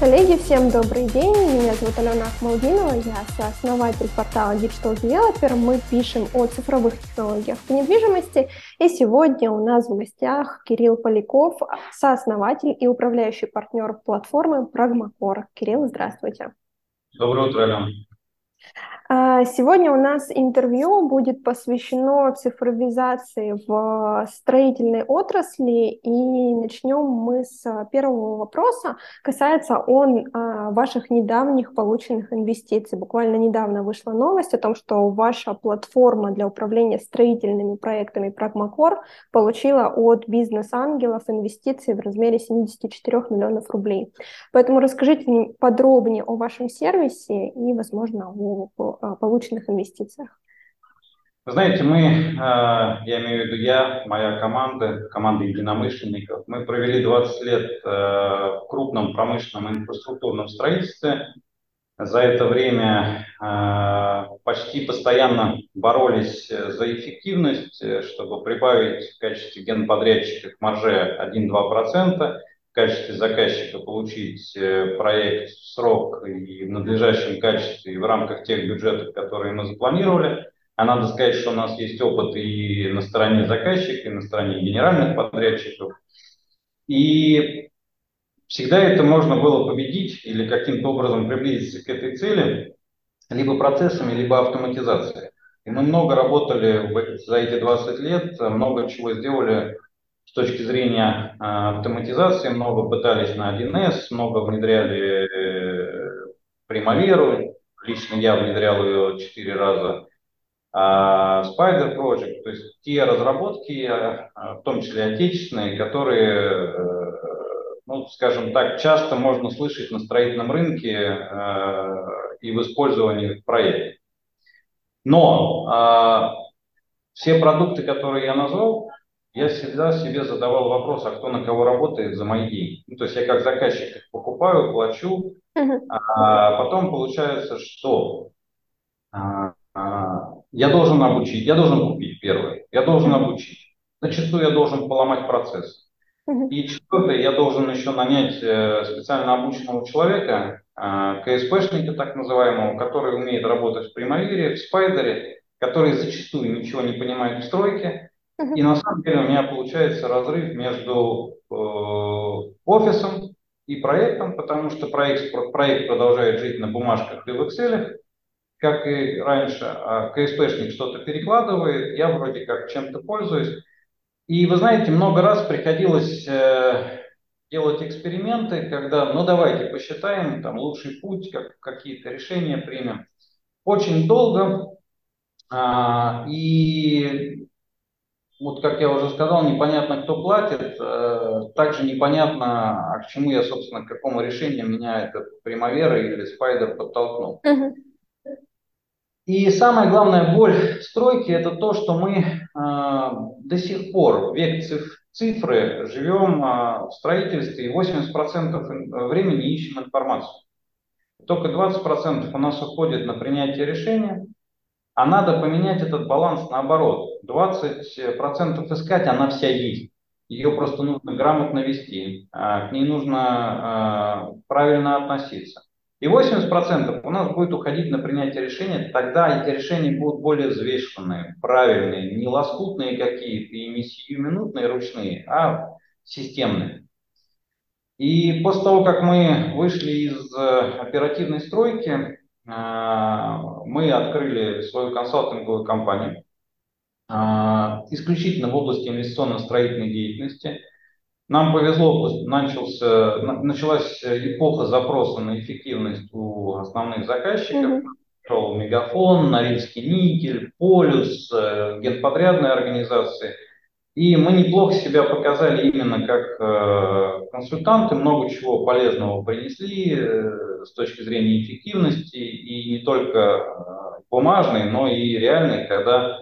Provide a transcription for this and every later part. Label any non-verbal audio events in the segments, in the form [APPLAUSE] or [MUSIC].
Коллеги, всем добрый день. Меня зовут Алена Ахмалдинова, я сооснователь портала Digital Developer. Мы пишем о цифровых технологиях в недвижимости. И сегодня у нас в гостях Кирилл Поляков, сооснователь и управляющий партнер платформы Pragmacor. Кирилл, здравствуйте. Доброе утро, Алена. А, сегодня у нас интервью будет посвящено цифровизации в строительной отрасли, и начнем мы с первого вопроса. Касается он а, ваших недавних полученных инвестиций. Буквально недавно вышла новость о том, что ваша платформа для управления строительными проектами Pragmacor получила от бизнес-ангелов инвестиции в размере 74 миллионов рублей. Поэтому расскажите подробнее о вашем сервисе и, возможно, о полученных инвестициях? Знаете, мы, э, я имею в виду я, моя команда, команда единомышленников, мы провели 20 лет э, в крупном промышленном инфраструктурном строительстве. За это время э, почти постоянно боролись за эффективность, чтобы прибавить в качестве генподрядчика к марже 1-2%, качестве заказчика получить э, проект в срок и в надлежащем качестве и в рамках тех бюджетов, которые мы запланировали. А надо сказать, что у нас есть опыт и на стороне заказчика, и на стороне генеральных подрядчиков. И всегда это можно было победить или каким-то образом приблизиться к этой цели либо процессами, либо автоматизацией. И мы много работали за эти 20 лет, много чего сделали с точки зрения а, автоматизации много пытались на 1С, много внедряли э, Primavera, лично я внедрял ее 4 раза, а Spider Project, то есть те разработки, а, в том числе отечественные, которые, э, ну, скажем так, часто можно слышать на строительном рынке э, и в использовании в проекте. Но все продукты, которые я назвал, я всегда себе задавал вопрос, а кто на кого работает за мои деньги. Ну, то есть я как заказчик их покупаю, плачу, а потом получается, что а, а, я должен обучить, я должен купить первое, я должен обучить. Зачастую я должен поломать процесс. И четвертое, я должен еще нанять э, специально обученного человека, э, КСПшника так называемого, который умеет работать в Примавере, в Спайдере, который зачастую ничего не понимает в стройке, и на самом деле у меня получается разрыв между э, офисом и проектом, потому что проект, проект продолжает жить на бумажках и в Excel, как и раньше, а КСПшник что-то перекладывает, я вроде как чем-то пользуюсь. И вы знаете, много раз приходилось э, делать эксперименты, когда, ну давайте посчитаем, там лучший путь, как, какие-то решения примем. Очень долго, а, и вот как я уже сказал, непонятно, кто платит, э, также непонятно, а к чему я, собственно, к какому решению меня этот Примавера или Спайдер подтолкнул. Uh-huh. И самая главная боль стройки – это то, что мы э, до сих пор, век циф- цифры, живем э, в строительстве и 80% времени ищем информацию. Только 20% у нас уходит на принятие решения – а надо поменять этот баланс наоборот. 20% искать, она вся есть. Ее просто нужно грамотно вести, а, к ней нужно а, правильно относиться. И 80% у нас будет уходить на принятие решения, тогда эти решения будут более взвешенные, правильные, не лоскутные какие-то и не сиюминутные ручные, а системные. И после того, как мы вышли из э, оперативной стройки, мы открыли свою консалтинговую компанию а, исключительно в области инвестиционно-строительной деятельности. Нам повезло, начался, началась эпоха запроса на эффективность у основных заказчиков. Mm-hmm. Мегафон, Норильский никель, Полюс, э, генподрядные организации – и мы неплохо себя показали именно как э, консультанты, много чего полезного принесли э, с точки зрения эффективности, и не только э, бумажной, но и реальной, когда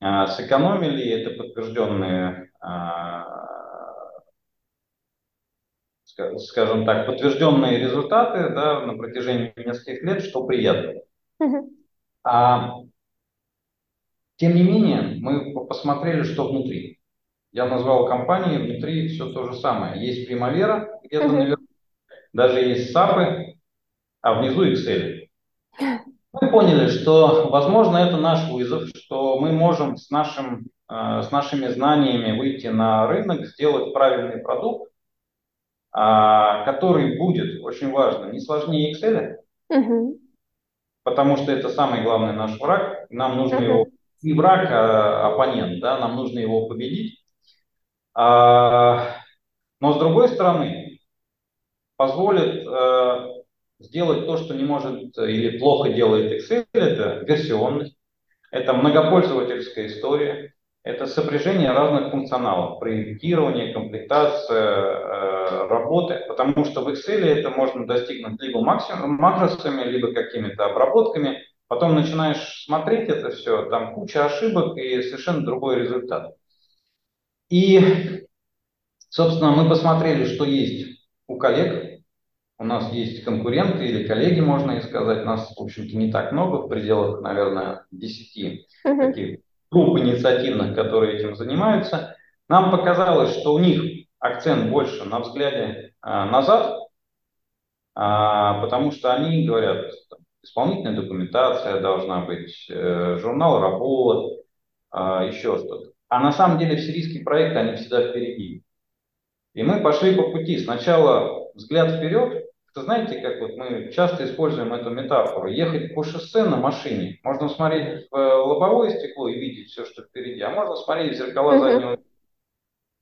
э, сэкономили, это подтвержденные, э, скажем так, подтвержденные результаты да, на протяжении нескольких лет, что приятно. А, тем не менее, мы посмотрели, что внутри. Я назвал компании, внутри все то же самое. Есть Примавера где-то uh-huh. наверху, даже есть SAP, а внизу Excel. Мы поняли, что, возможно, это наш вызов, что мы можем с, нашим, э, с нашими знаниями выйти на рынок, сделать правильный продукт, а, который будет, очень важно, не сложнее Excel, угу. потому что это самый главный наш враг. Нам нужно угу. его, не враг, а оппонент, да, нам нужно его победить. А, но с другой стороны, позволит э, сделать то, что не может или плохо делает Excel, это версионность, это многопользовательская история, это сопряжение разных функционалов, проектирование, комплектация, э, работы, потому что в Excel это можно достигнуть либо максимум, макросами, либо какими-то обработками, потом начинаешь смотреть это все, там куча ошибок и совершенно другой результат. И, собственно, мы посмотрели, что есть у коллег, у нас есть конкуренты или коллеги, можно и сказать, нас, в общем-то, не так много, в пределах, наверное, 10 uh-huh. таких групп инициативных, которые этим занимаются, нам показалось, что у них акцент больше на взгляде а, назад, а, потому что они говорят, исполнительная документация должна быть, э, журнал работ, а, еще что-то. А на самом деле в сирийский проект они всегда впереди. И мы пошли по пути. Сначала взгляд вперед, это знаете, как вот мы часто используем эту метафору. Ехать по шоссе на машине. Можно смотреть в э, лобовое стекло и видеть все, что впереди, а можно смотреть в зеркала заднего вида.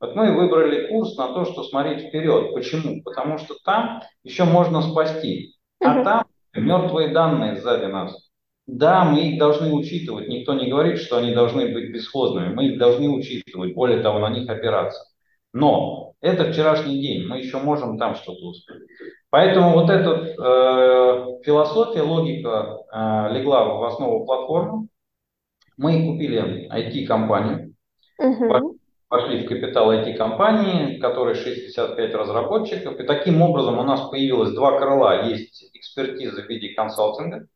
Вот мы выбрали курс на то, что смотреть вперед. Почему? Потому что там еще можно спасти. А там мертвые данные сзади нас. Да, мы их должны учитывать. Никто не говорит, что они должны быть бесхозными. Мы их должны учитывать. Более того, на них опираться. Но это вчерашний день. Мы еще можем там что-то успеть. Поэтому вот эта э, философия, логика э, легла в основу платформы. Мы купили IT-компанию, uh-huh. Пошли в капитал IT-компании, в которой 65 разработчиков. И таким образом у нас появилось два крыла. Есть экспертиза в виде консалтинга,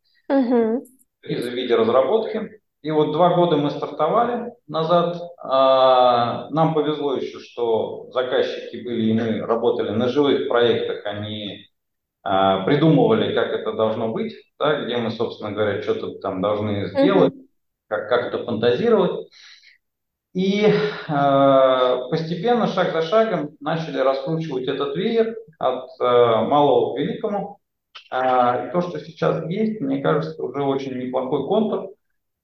экспертиза в виде разработки. И вот два года мы стартовали назад. А, нам повезло еще, что заказчики были, и мы работали на живых проектах, они а, придумывали, как это должно быть, да, где мы, собственно говоря, что-то там должны сделать, как, как это фантазировать. И э, постепенно, шаг за шагом, начали раскручивать этот веер от э, малого к великому. Э, и то, что сейчас есть, мне кажется, уже очень неплохой контур.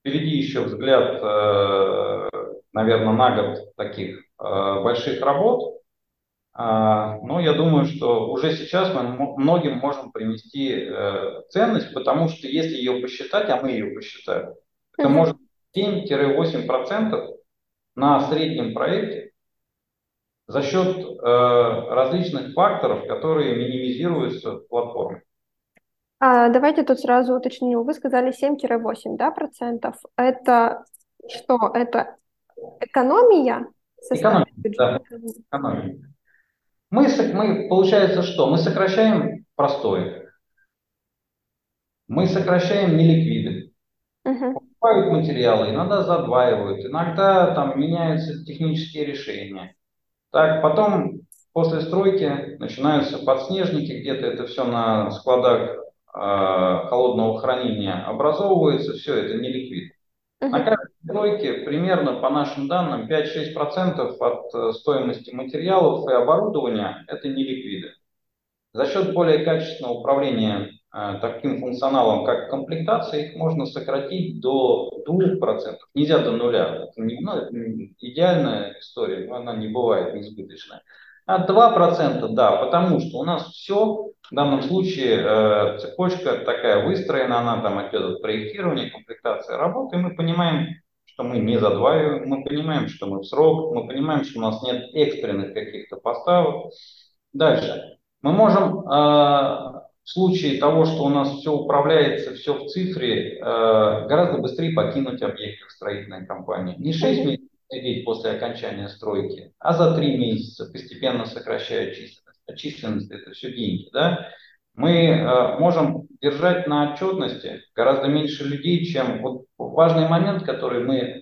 Впереди еще взгляд, э, наверное, на год таких э, больших работ. А, но я думаю, что уже сейчас мы многим можем принести э, ценность, потому что если ее посчитать, а мы ее посчитали, это может 7-8% на среднем проекте за счет различных факторов, которые минимизируются в платформе. А, давайте тут сразу уточню. Вы сказали 7-8 да, процентов. Это что? Это экономия? Экономия, да. Экономия. Мы, мы, получается что? Мы сокращаем простое. Мы сокращаем неликвиды. Uh-huh. Покупают материалы, иногда задваивают, иногда там меняются технические решения. Так, потом после стройки начинаются подснежники, где-то это все на складах Э, холодного хранения образовывается, все это не ликвид. На каждой стройке примерно, по нашим данным, 5-6% от э, стоимости материалов и оборудования – это не ликвиды. За счет более качественного управления таким функционалом, как комплектация, их можно сократить до 2%. Нельзя до нуля. Это, не, ну, идеальная история, но она не бывает несбыточная. А 2% да, потому что у нас все в данном случае э, цепочка такая выстроена, она там идет от проектирования, комплектации работы, и мы понимаем, что мы не задваиваем, мы понимаем, что мы в срок, мы понимаем, что у нас нет экстренных каких-то поставок. Дальше. Мы можем э, в случае того, что у нас все управляется, все в цифре, э, гораздо быстрее покинуть объект как строительной компании. Не 6 месяцев сидеть после окончания стройки, а за 3 месяца, постепенно сокращая численность численность это все деньги, да, мы э, можем держать на отчетности гораздо меньше людей, чем вот важный момент, который мы э,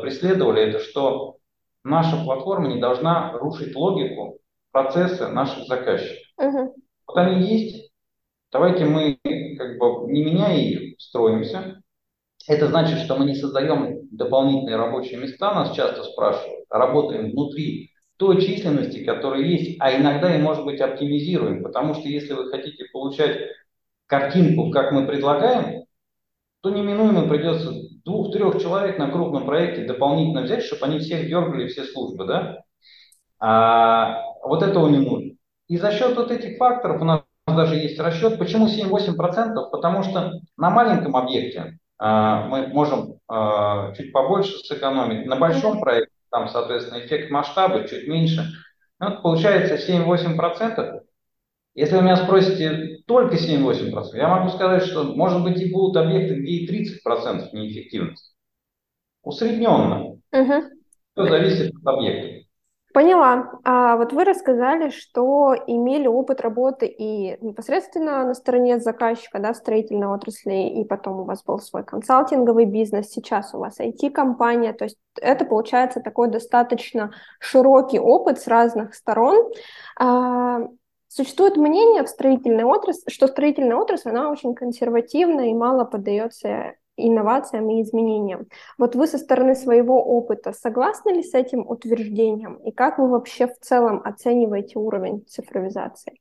преследовали, это что наша платформа не должна рушить логику процесса наших заказчиков. Uh-huh. Вот они есть, давайте мы как бы не меняя их, строимся. Это значит, что мы не создаем дополнительные рабочие места, нас часто спрашивают, а работаем внутри той численности, которая есть, а иногда и, может быть, оптимизируем, потому что если вы хотите получать картинку, как мы предлагаем, то неминуемо придется двух-трех человек на крупном проекте дополнительно взять, чтобы они всех дергали, все службы, да? А вот этого не нужно. И за счет вот этих факторов у нас даже есть расчет. Почему 7-8%? Потому что на маленьком объекте а, мы можем а, чуть побольше сэкономить. На большом проекте там, соответственно, эффект масштаба чуть меньше. Вот получается 7-8%. Если вы меня спросите только 7-8%, я могу сказать, что может быть и будут объекты, где и 30% неэффективности. Усредненно. Угу. Все зависит от объекта. Поняла. А вот вы рассказали, что имели опыт работы и непосредственно на стороне заказчика, да, строительной отрасли, и потом у вас был свой консалтинговый бизнес, сейчас у вас IT-компания, то есть это получается такой достаточно широкий опыт с разных сторон. А, Существует мнение в строительной отрасли, что строительная отрасль, она очень консервативна и мало поддается инновациям и изменениям. Вот вы со стороны своего опыта согласны ли с этим утверждением? И как вы вообще в целом оцениваете уровень цифровизации?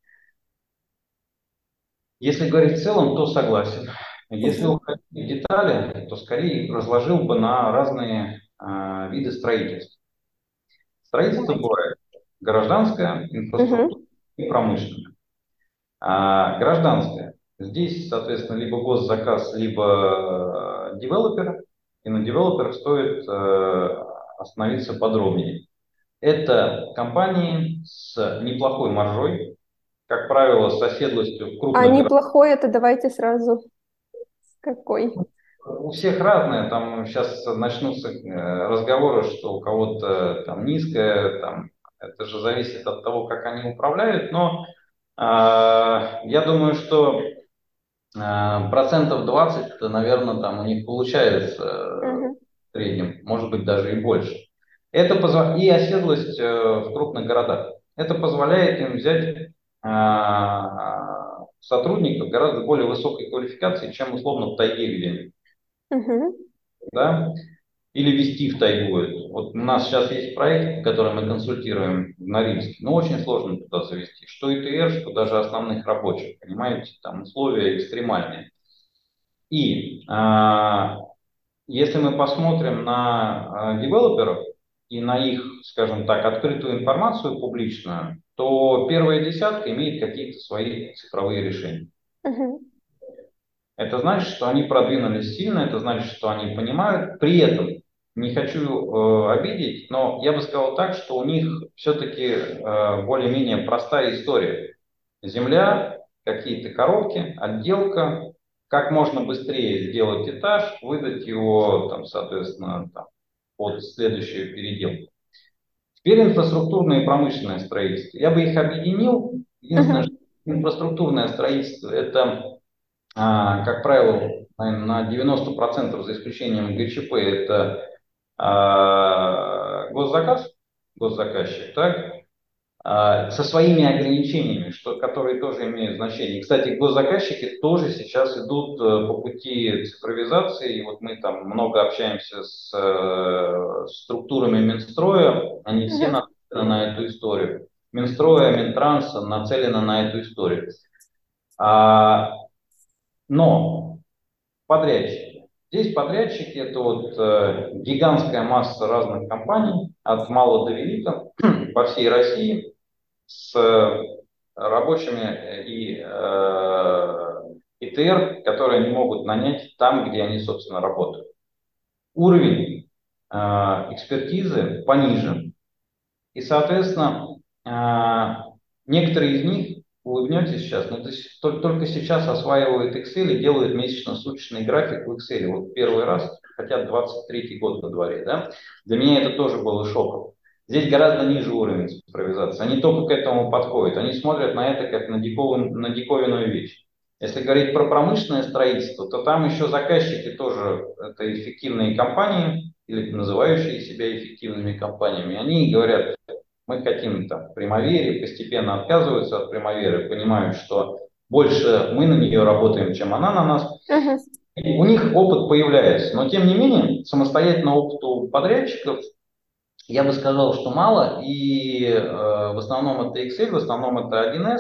Если говорить в целом, то согласен. Если уходить в детали, то скорее разложил бы на разные э, виды строительства. Строительство бывает гражданское, инфраструктура и промышленное. А гражданское Здесь, соответственно, либо госзаказ, либо э, девелопер. И на девелоперах стоит э, остановиться подробнее. Это компании с неплохой маржой, как правило, с оседлостью крупных... А неплохой это давайте сразу какой? У всех разное, там сейчас начнутся э, разговоры, что у кого-то там низкая, там, это же зависит от того, как они управляют, но э, я думаю, что процентов 20, это, наверное, там у них получается uh-huh. в среднем, может быть, даже и больше. Это позв... И оседлость э, в крупных городах. Это позволяет им взять сотрудников гораздо более высокой квалификации, чем условно в тайге где-нибудь. Uh-huh. Да? Или вести в тайгу. Вот у нас сейчас есть проект, который мы консультируем в Норильске, но очень сложно туда завести. Что ИТР, что даже основных рабочих, понимаете, там условия экстремальные. И а, если мы посмотрим на а, девелоперов и на их, скажем так, открытую информацию публичную, то первая десятка имеет какие-то свои цифровые решения. Uh-huh. Это значит, что они продвинулись сильно, это значит, что они понимают. При этом, не хочу э, обидеть, но я бы сказал так, что у них все-таки э, более-менее простая история. Земля, какие-то коробки, отделка, как можно быстрее сделать этаж, выдать его, там, соответственно, там, под следующую переделку. Теперь инфраструктурное и промышленное строительство. Я бы их объединил. Единственное, что инфраструктурное строительство – это как правило, на 90% за исключением ГЧП это а, госзаказ, госзаказчик, так, а, со своими ограничениями, что, которые тоже имеют значение. Кстати, госзаказчики тоже сейчас идут э, по пути цифровизации. И вот мы там много общаемся с э, структурами Минстроя, они все нацелены на эту историю. Минстроя, Минтранса нацелены на эту историю. А, но подрядчики. Здесь подрядчики это вот э, гигантская масса разных компаний от мала до велика [CLEARS THROAT] по всей России с э, рабочими и э, ИТР, которые они могут нанять там, где они, собственно, работают. Уровень э, экспертизы понижен. И, соответственно, э, некоторые из них улыбнетесь сейчас, но то есть, только сейчас осваивают Excel и делают месячно-суточный график в Excel. Вот первый раз, хотя 23 год на дворе, да? Для меня это тоже было шоком. Здесь гораздо ниже уровень цифровизации. Они только к этому подходят. Они смотрят на это как на, диковин, на диковинную вещь. Если говорить про промышленное строительство, то там еще заказчики тоже это эффективные компании или называющие себя эффективными компаниями. Они говорят, мы хотим там Примавере, постепенно отказываются от Примаверы, понимают, что больше мы на нее работаем, чем она на нас. Uh-huh. у них опыт появляется. Но тем не менее, самостоятельно опыту подрядчиков я бы сказал, что мало. И э, в основном это Excel, в основном это 1С.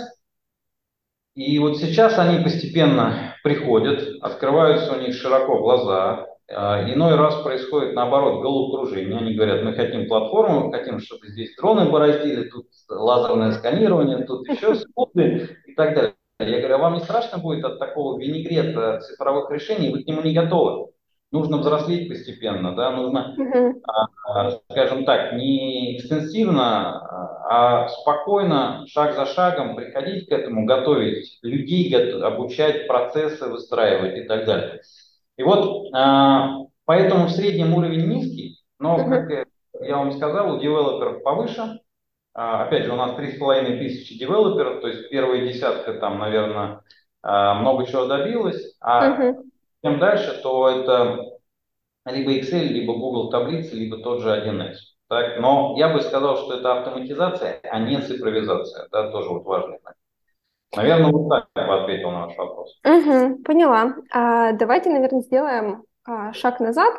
И вот сейчас они постепенно приходят, открываются у них широко глаза, иной раз происходит наоборот головокружение. Они говорят, мы хотим платформу, мы хотим, чтобы здесь дроны бороздили, тут лазерное сканирование, тут еще [LAUGHS] секунды и так далее. Я говорю, а вам не страшно будет от такого винегрета цифровых решений, вы к нему не готовы. Нужно взрослеть постепенно, да, нужно, mm-hmm. скажем так, не экстенсивно, а спокойно, шаг за шагом приходить к этому, готовить людей, обучать процессы, выстраивать и так далее. И вот а, поэтому в среднем уровень низкий, но, как я вам сказал, у девелоперов повыше. А, опять же, у нас 3,5 тысячи девелоперов, то есть первая десятка там, наверное, а, много чего добилась. А uh-huh. чем дальше, то это либо Excel, либо Google таблицы, либо тот же 1С. Так, но я бы сказал, что это автоматизация, а не цифровизация. Да, тоже вот важный момент. Наверное, вот так бы ответил на ваш вопрос. Угу, поняла. А, давайте, наверное, сделаем а, шаг назад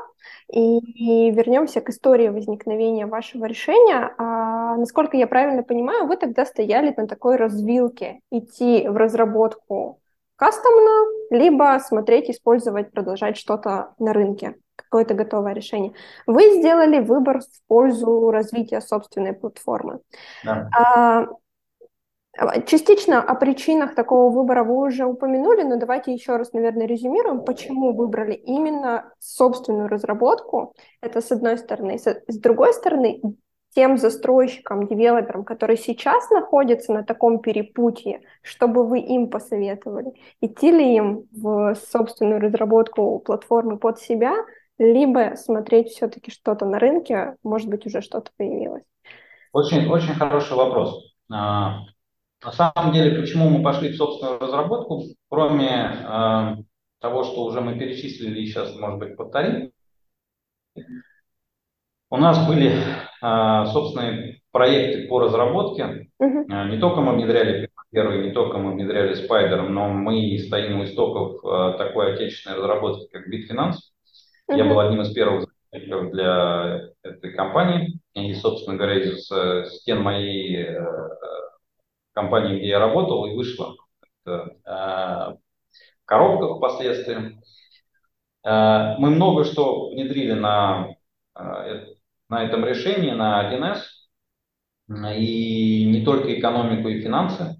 и, и вернемся к истории возникновения вашего решения. А, насколько я правильно понимаю, вы тогда стояли на такой развилке идти в разработку кастомно, либо смотреть, использовать, продолжать что-то на рынке, какое-то готовое решение. Вы сделали выбор в пользу развития собственной платформы. Да. А, Частично о причинах такого выбора вы уже упомянули, но давайте еще раз, наверное, резюмируем, почему выбрали именно собственную разработку. Это с одной стороны. С другой стороны, тем застройщикам, девелоперам, которые сейчас находятся на таком перепутье, чтобы вы им посоветовали, идти ли им в собственную разработку платформы под себя, либо смотреть все-таки что-то на рынке, может быть, уже что-то появилось? Очень, очень хороший вопрос. На самом деле, почему мы пошли в собственную разработку, кроме э, того, что уже мы перечислили и сейчас, может быть, повторим, у нас были э, собственные проекты по разработке. Uh-huh. Не только мы внедряли первый, не только мы внедряли Spider, но мы стоим у истоков э, такой отечественной разработки, как Bitfinance. Uh-huh. Я был одним из первых для этой компании. И, собственно говоря, из стен моей компании, где я работал, и вышла это, э, в коробках впоследствии. Э, мы много что внедрили на, э, на этом решении, на 1С, и не только экономику и финансы,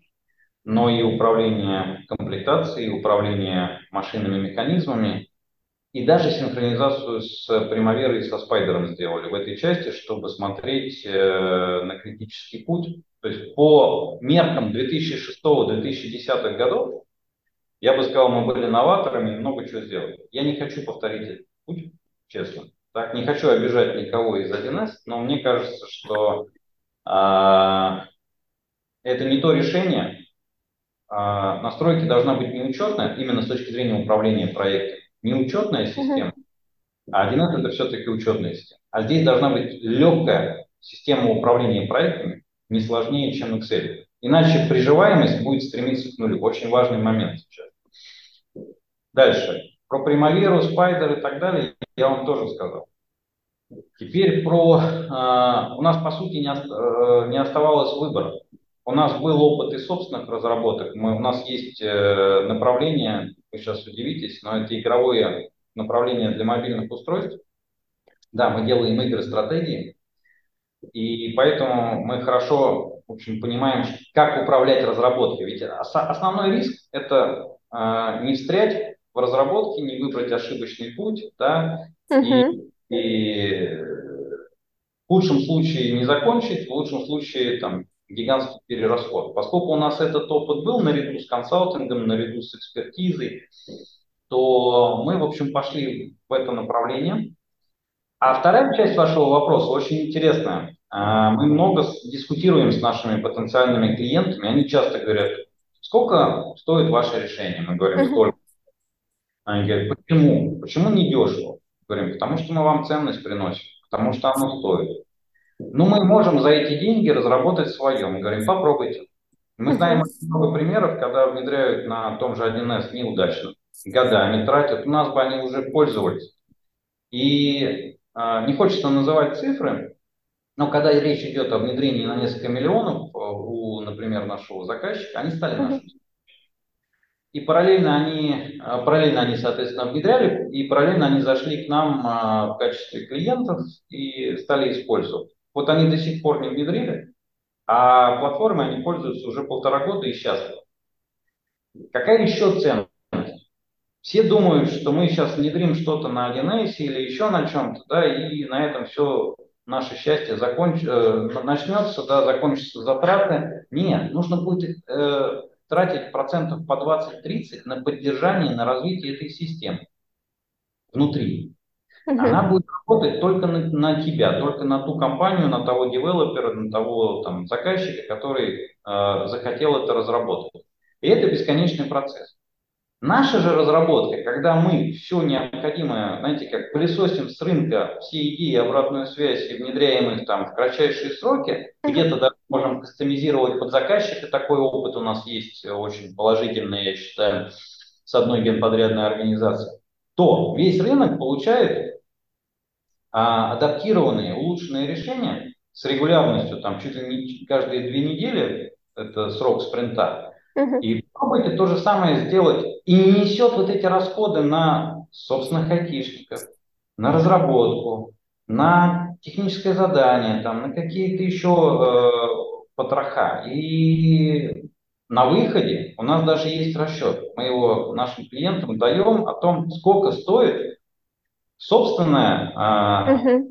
но и управление комплектацией, управление машинными механизмами, и даже синхронизацию с Primavera и со Спайдером сделали в этой части, чтобы смотреть на критический путь. То есть по меркам 2006-2010 годов, я бы сказал, мы были новаторами, много чего сделали. Я не хочу повторить этот путь, честно. Так, не хочу обижать никого из 1С, но мне кажется, что а, это не то решение. А, настройки должна быть неучетная, именно с точки зрения управления проектом не учетная система, а 1С это все-таки учетная система. А здесь должна быть легкая система управления проектами, не сложнее, чем Excel. Иначе приживаемость будет стремиться к нулю. Очень важный момент сейчас. Дальше. Про Primavera, Spider и так далее я вам тоже сказал. Теперь про... Э, у нас, по сути, не, э, не оставалось выбора. У нас был опыт и собственных разработок. Мы, у нас есть э, направление вы сейчас удивитесь, но это игровое направление для мобильных устройств. Да, мы делаем игры-стратегии, и поэтому мы хорошо в общем, понимаем, как управлять разработкой. Ведь основной риск – это э, не встрять в разработке, не выбрать ошибочный путь, да, uh-huh. и, и в худшем случае не закончить, в лучшем случае там, гигантский перерасход. Поскольку у нас этот опыт был наряду с консалтингом, наряду с экспертизой, то мы, в общем, пошли в это направление. А вторая часть вашего вопроса очень интересная. А, мы много дискутируем с нашими потенциальными клиентами. Они часто говорят, сколько стоит ваше решение? Мы говорим, сколько. Они говорят, почему? Почему не дешево? Говорим, потому что мы вам ценность приносим, потому что оно стоит. Но мы можем за эти деньги разработать свое. Мы говорим, попробуйте. Мы знаем много примеров, когда внедряют на том же 1С неудачно, годами тратят, у нас бы они уже пользовались. И не хочется называть цифры, но когда речь идет о внедрении на несколько миллионов а, у, например, нашего заказчика, они стали нашими. И параллельно они, а, параллельно они, соответственно, внедряли, и параллельно они зашли к нам а, в качестве клиентов и стали использовать. Вот они до сих пор не внедрили, а платформы они пользуются уже полтора года и счастливы. Какая еще ценность? Все думают, что мы сейчас внедрим что-то на 1С или еще на чем-то, да, и на этом все наше счастье законч... э, начнется, да, закончатся затраты. Нет, нужно будет э, тратить процентов по 20-30 на поддержание, на развитие этой системы внутри. Она будет работать только на, на тебя, только на ту компанию, на того девелопера, на того там, заказчика, который э, захотел это разработать. И это бесконечный процесс. Наша же разработка, когда мы все необходимое, знаете, как пылесосим с рынка все идеи, обратную связь и внедряем их там в кратчайшие сроки, где-то даже можем кастомизировать под заказчика, такой опыт у нас есть очень положительный, я считаю, с одной генподрядной организацией, то весь рынок получает а адаптированные, улучшенные решения с регулярностью, там чуть ли не каждые две недели, это срок спринта, и попробуйте то же самое сделать, и не несет вот эти расходы на собственных айтишников, на разработку, на техническое задание, там, на какие-то еще э, потроха. И на выходе у нас даже есть расчет. Мы его нашим клиентам даем о том, сколько стоит собственное uh-huh.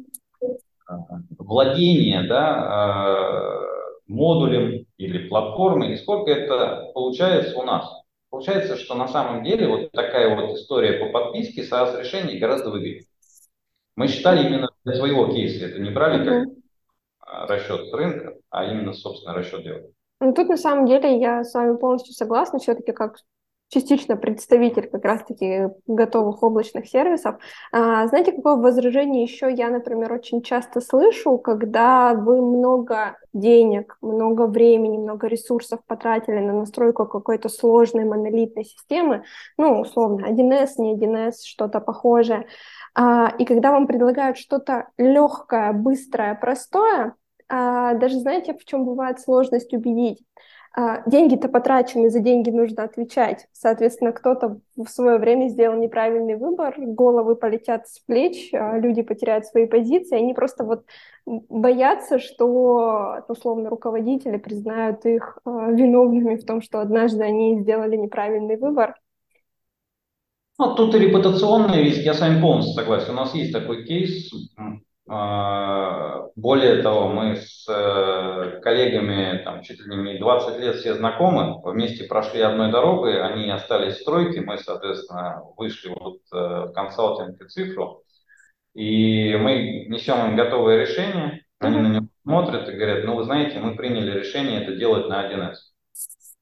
владение да, модулем или платформой, и сколько это получается у нас. Получается, что на самом деле вот такая вот история по подписке SaaS решений гораздо выгоднее. Мы считали именно для своего кейса, это не брали как расчет с рынка, а именно собственный расчет делали. Ну, тут на самом деле я с вами полностью согласна. Все-таки как частично представитель как раз-таки готовых облачных сервисов. А, знаете, какое возражение еще я, например, очень часто слышу, когда вы много денег, много времени, много ресурсов потратили на настройку какой-то сложной монолитной системы, ну, условно, 1С, не 1С, что-то похожее, а, и когда вам предлагают что-то легкое, быстрое, простое, а, даже знаете, в чем бывает сложность убедить? А, деньги-то потрачены, за деньги нужно отвечать. Соответственно, кто-то в свое время сделал неправильный выбор, головы полетят с плеч, а, люди потеряют свои позиции, они просто вот боятся, что, условно, руководители признают их а, виновными в том, что однажды они сделали неправильный выбор. Ну, тут и репутационный риск, я с вами полностью согласен. У нас есть такой кейс, более того, мы с э, коллегами там, чуть ли не 20 лет все знакомы, вместе прошли одной дорогой, они остались в стройке, мы, соответственно, вышли вот э, в консалтинг и цифру, и мы несем им готовое решение, они на него смотрят и говорят, ну вы знаете, мы приняли решение это делать на 1С.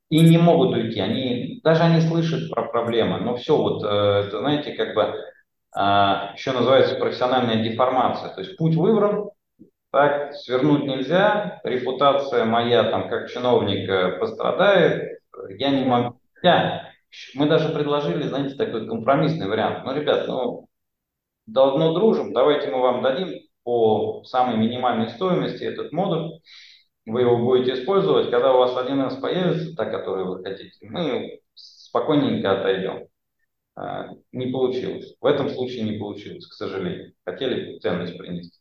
И не могут уйти, они, даже они слышат про проблемы, но все, вот, э, это, знаете, как бы а, еще называется профессиональная деформация. То есть путь выбран, так, свернуть нельзя, репутация моя там как чиновника пострадает, я не могу. Я, мы даже предложили, знаете, такой компромиссный вариант. Ну, ребят, ну, давно дружим, давайте мы вам дадим по самой минимальной стоимости этот модуль, вы его будете использовать, когда у вас один раз появится та, которую вы хотите, мы спокойненько отойдем. А, не получилось. В этом случае не получилось, к сожалению. Хотели ценность принести.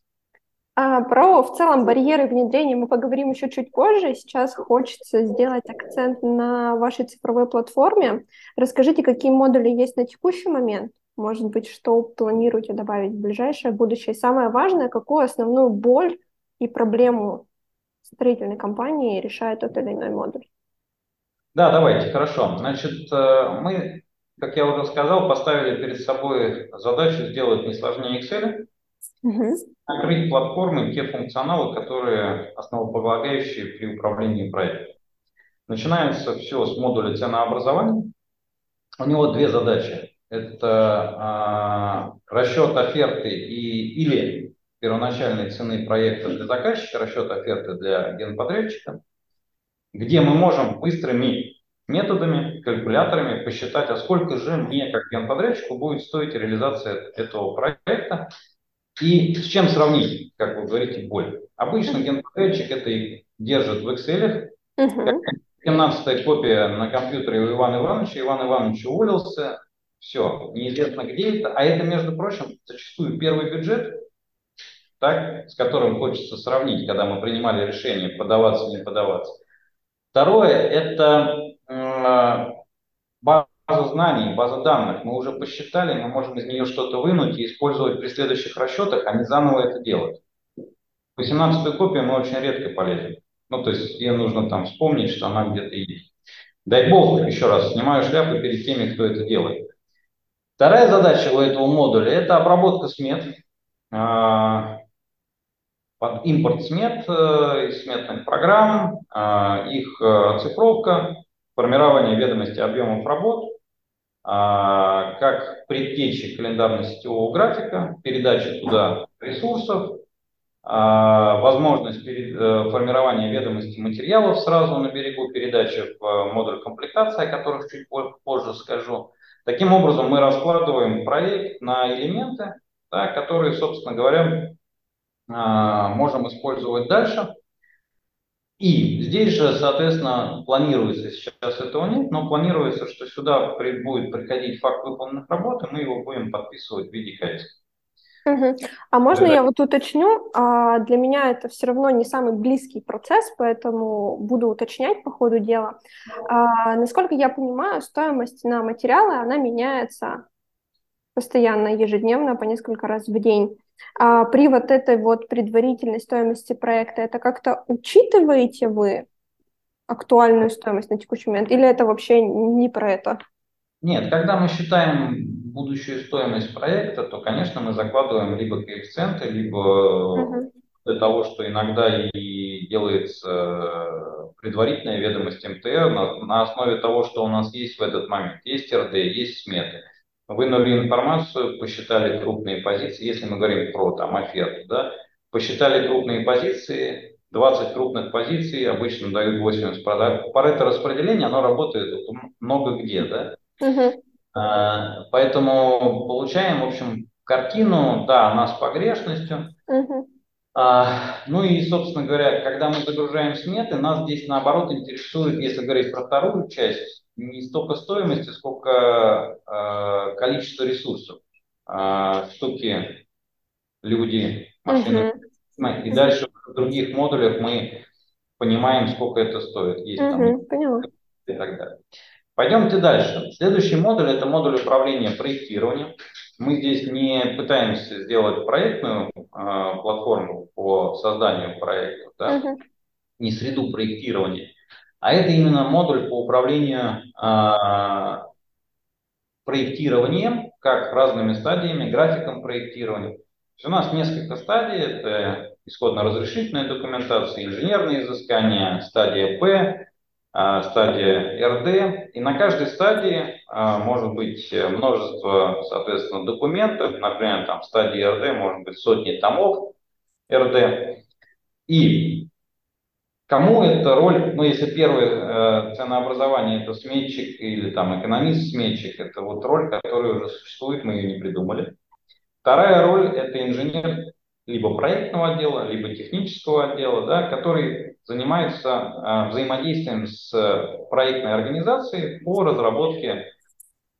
А про в целом барьеры внедрения мы поговорим еще чуть позже. Сейчас хочется сделать акцент на вашей цифровой платформе. Расскажите, какие модули есть на текущий момент? Может быть, что планируете добавить в ближайшее будущее? И самое важное, какую основную боль и проблему строительной компании решает тот или иной модуль? Да, давайте, хорошо. Значит, э, мы как я уже сказал, поставили перед собой задачу сделать не сложнее Excel, угу. накрыть платформы те функционалы, которые основополагающие при управлении проектом. Начинается все с модуля ценообразования. У него две задачи. Это а, расчет оферты и, или первоначальной цены проекта для заказчика, расчет оферты для генподрядчика, где мы можем быстрыми методами, калькуляторами посчитать, а сколько же мне, как генподрядчику, будет стоить реализация этого проекта и с чем сравнить, как вы говорите, боль. Обычно генподрядчик это и держит в Excel, uh-huh. 17 копия на компьютере у Ивана Ивановича, Иван Иванович уволился, все, неизвестно где это, а это, между прочим, зачастую первый бюджет, так, с которым хочется сравнить, когда мы принимали решение, подаваться или не подаваться. Второе – это база знаний, база данных. Мы уже посчитали, мы можем из нее что-то вынуть и использовать при следующих расчетах, а не заново это делать. 18 копию мы очень редко полезем. Ну, то есть ей нужно там вспомнить, что она где-то есть. Дай бог, еще раз, снимаю шляпу перед теми, кто это делает. Вторая задача у этого модуля – это обработка смет. А, под импорт смет э, из сметных программ, а, их э, оцифровка, формирование ведомости объемов работ, а, как предтечи календарно-сетевого графика, передача туда ресурсов, а, возможность э, формирования ведомости материалов сразу на берегу, передачи в модуль комплектации, о которых чуть позже скажу. Таким образом, мы раскладываем проект на элементы, да, которые, собственно говоря, а, можем использовать дальше. И здесь же, соответственно, планируется, сейчас этого нет, но планируется, что сюда будет приходить факт выполненных работ, и мы его будем подписывать в виде. Угу. А можно да. я вот уточню? А, для меня это все равно не самый близкий процесс, поэтому буду уточнять по ходу дела. А, насколько я понимаю, стоимость на материалы, она меняется постоянно, ежедневно, по несколько раз в день. А при вот этой вот предварительной стоимости проекта это как-то учитываете вы актуальную стоимость на текущий момент, или это вообще не про это? Нет, когда мы считаем будущую стоимость проекта, то, конечно, мы закладываем либо коэффициенты, либо uh-huh. для того, что иногда и делается предварительная ведомость МТР на, на основе того, что у нас есть в этот момент. Есть РД, есть сметы вынули информацию, посчитали крупные позиции, если мы говорим про там оферту, да, посчитали крупные позиции, 20 крупных позиций обычно дают 80 продаж. Парето распределение, оно работает много где, да. Угу. А, поэтому получаем, в общем, картину, да, она с погрешностью. Угу. А, ну и, собственно говоря, когда мы загружаем сметы, нас здесь наоборот интересует, если говорить про вторую часть, не столько стоимости, сколько э, количество ресурсов. Э, штуки, люди, машины. Uh-huh. И дальше в других модулях мы понимаем, сколько это стоит. Есть uh-huh. там и так далее. Пойдемте дальше. Следующий модуль – это модуль управления проектированием. Мы здесь не пытаемся сделать проектную э, платформу по созданию проектов, да? uh-huh. не среду проектирования, а это именно модуль по управлению э, проектированием, как разными стадиями, графиком проектирования. у нас несколько стадий. Это исходно-разрешительная документация, инженерные изыскания, стадия П, э, стадия РД. И на каждой стадии э, может быть множество, соответственно, документов. Например, там в стадии РД может быть сотни томов РД. И Кому эта роль, ну если первое э, ценообразование это сметчик или там экономист-сметчик, это вот роль, которая уже существует, мы ее не придумали. Вторая роль это инженер либо проектного отдела, либо технического отдела, да, который занимается э, взаимодействием с проектной организацией по разработке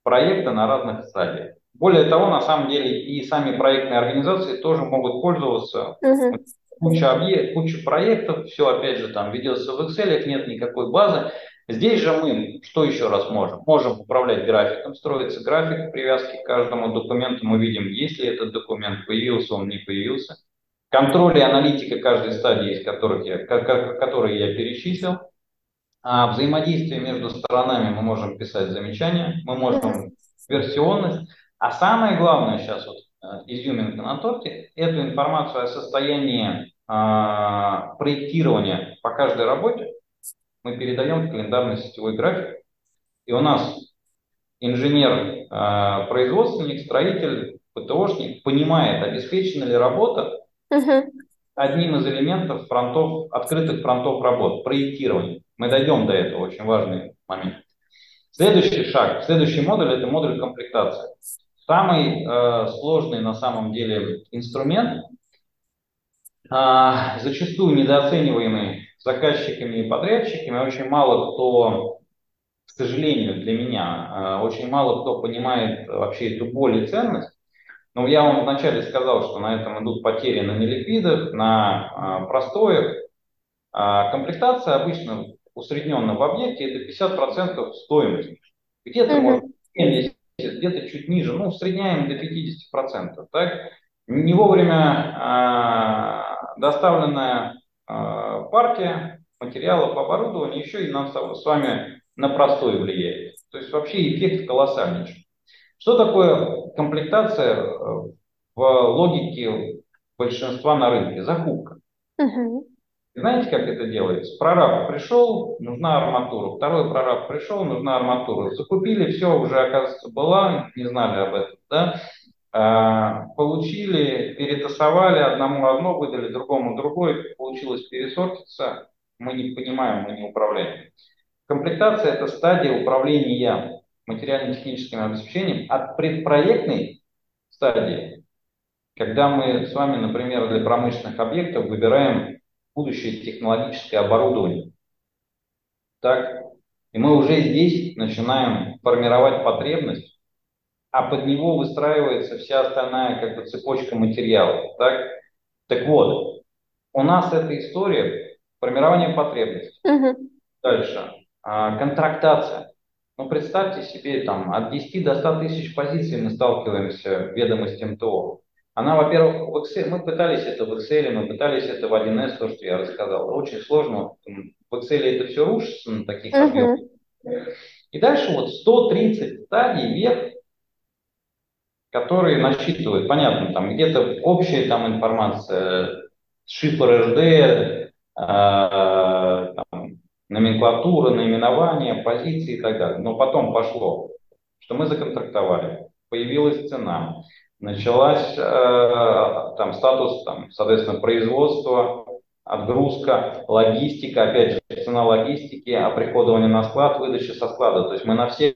проекта на разных стадиях. Более того, на самом деле и сами проектные организации тоже могут пользоваться куча объектов, куча проектов, все опять же там ведется в Excel, нет никакой базы. Здесь же мы что еще раз можем? Можем управлять графиком, строится график привязки к каждому документу. Мы видим, есть ли этот документ, появился он, не появился. Контроль и аналитика каждой стадии, из которых я, которые я перечислил. А взаимодействие между сторонами мы можем писать замечания, мы можем версионность. А самое главное сейчас вот изюминка на торте. Эту информацию о состоянии а, проектирования по каждой работе мы передаем в календарный сетевой график. И у нас инженер, а, производственник, строитель, ПТОшник понимает, обеспечена ли работа угу. одним из элементов фронтов, открытых фронтов работ, проектирования. Мы дойдем до этого, очень важный момент. Следующий шаг, следующий модуль – это модуль комплектации. Самый э, сложный на самом деле инструмент, э, зачастую недооцениваемый заказчиками и подрядчиками, очень мало кто, к сожалению для меня, э, очень мало кто понимает вообще эту боль и ценность. Но я вам вначале сказал, что на этом идут потери на неликвидах, на э, простоях. А комплектация обычно усредненно в объекте это 50% стоимости. Где-то mm-hmm. может 70, где-то чуть ниже, ну, усредняем до 50%. Так? Не вовремя э, доставленная э, партия материалов, оборудования еще и нам с вами на простой влияет. То есть вообще эффект колоссальнейший. Что такое комплектация э, в логике большинства на рынке? Закупка. Знаете, как это делается? Прораб пришел, нужна арматура. Второй прораб пришел, нужна арматура. Закупили, все уже, оказывается, была, не знали об этом. Да? А, получили, перетасовали, одному одно выдали, другому другое. Получилось пересортиться. Мы не понимаем, мы не управляем. Комплектация – это стадия управления материально-техническим обеспечением от предпроектной стадии, когда мы с вами, например, для промышленных объектов выбираем будущее технологическое оборудование. Так, и мы уже здесь начинаем формировать потребность, а под него выстраивается вся остальная как бы цепочка материалов. Так, так вот, у нас эта история формирования потребностей. Угу. Дальше. А, контрактация. Ну, представьте себе, там, от 10 до 100 тысяч позиций мы сталкиваемся в ведомости МТО. Она, во-первых, в Excel, мы пытались это в Excel, мы пытались это в 1С, то, что я рассказал. Очень сложно. В Excel это все рушится на таких uh-huh. объемах. И дальше вот 130 стадий вверх, которые насчитывают, понятно, там где-то общая там информация, шифр РД, э, там, номенклатура, наименование, позиции и так далее. Но потом пошло, что мы законтрактовали, появилась цена, началась э, там статус, там, соответственно, производства, отгрузка, логистика, опять же, цена логистики, оприходование на склад, выдача со склада. То есть мы на всех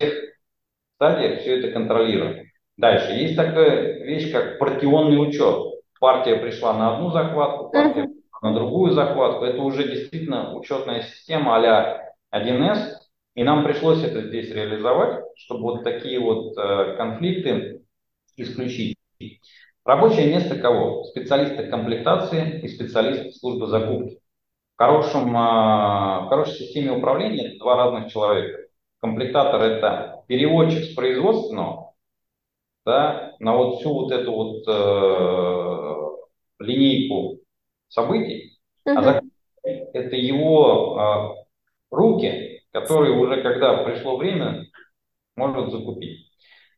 стадиях все это контролируем. Дальше. Есть такая вещь, как партионный учет. Партия пришла на одну захватку, партия uh-huh. на другую захватку. Это уже действительно учетная система а 1С. И нам пришлось это здесь реализовать, чтобы вот такие вот э, конфликты исключить. Рабочее место кого? Специалиста комплектации и специалиста службы закупки. В, хорошем, а, в хорошей системе управления это два разных человека. Комплектатор – это переводчик с производственного да, на вот всю вот эту вот э, линейку событий, uh-huh. а закупки – это его э, руки, которые уже, когда пришло время, может закупить.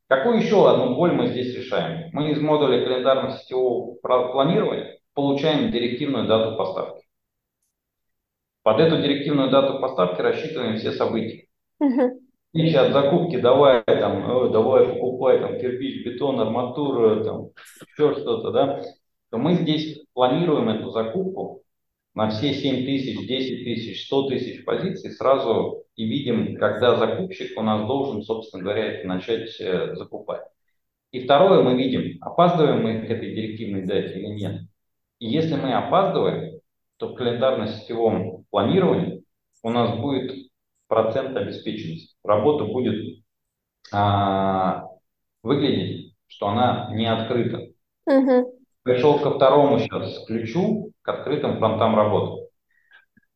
Какую еще одну боль мы здесь решаем? Мы из модуля календарно-сетевого планирования получаем директивную дату поставки. Под эту директивную дату поставки рассчитываем все события. Угу. Отличие от закупки, давай там, э, давай покупай там кирпич, бетон, арматуру, там еще что-то, да, то мы здесь планируем эту закупку на все 7 тысяч, 10 тысяч, 100 тысяч позиций сразу и видим, когда закупщик у нас должен, собственно говоря, это начать э, закупать. И второе, мы видим, опаздываем мы к этой директивной дате или нет. И если мы опаздываем, то в календарно-сетевом планировании у нас будет процент обеспеченности. Работа будет а, выглядеть, что она не открыта. Угу. Пришел ко второму сейчас ключу, к открытым фронтам работы.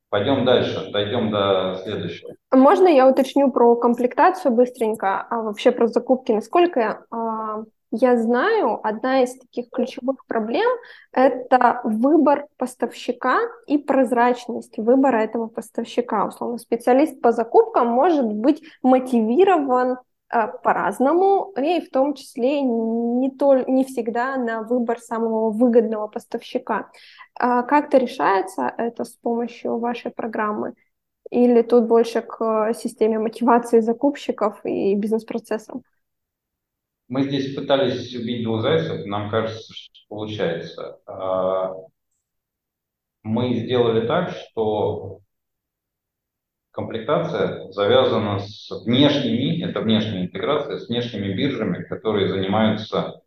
Пойдем дальше, дойдем до следующего. Можно я уточню про комплектацию быстренько, а вообще про закупки? Насколько а, я знаю, одна из таких ключевых проблем – это выбор поставщика и прозрачность выбора этого поставщика. Условно, специалист по закупкам может быть мотивирован по-разному, и в том числе не, то, не всегда на выбор самого выгодного поставщика. А как-то решается это с помощью вашей программы? Или тут больше к системе мотивации закупщиков и бизнес-процессам? мы здесь пытались убить двух зайцев, нам кажется, что получается. А, мы сделали так, что комплектация завязана с внешними, это внешняя интеграция, с внешними биржами, которые занимаются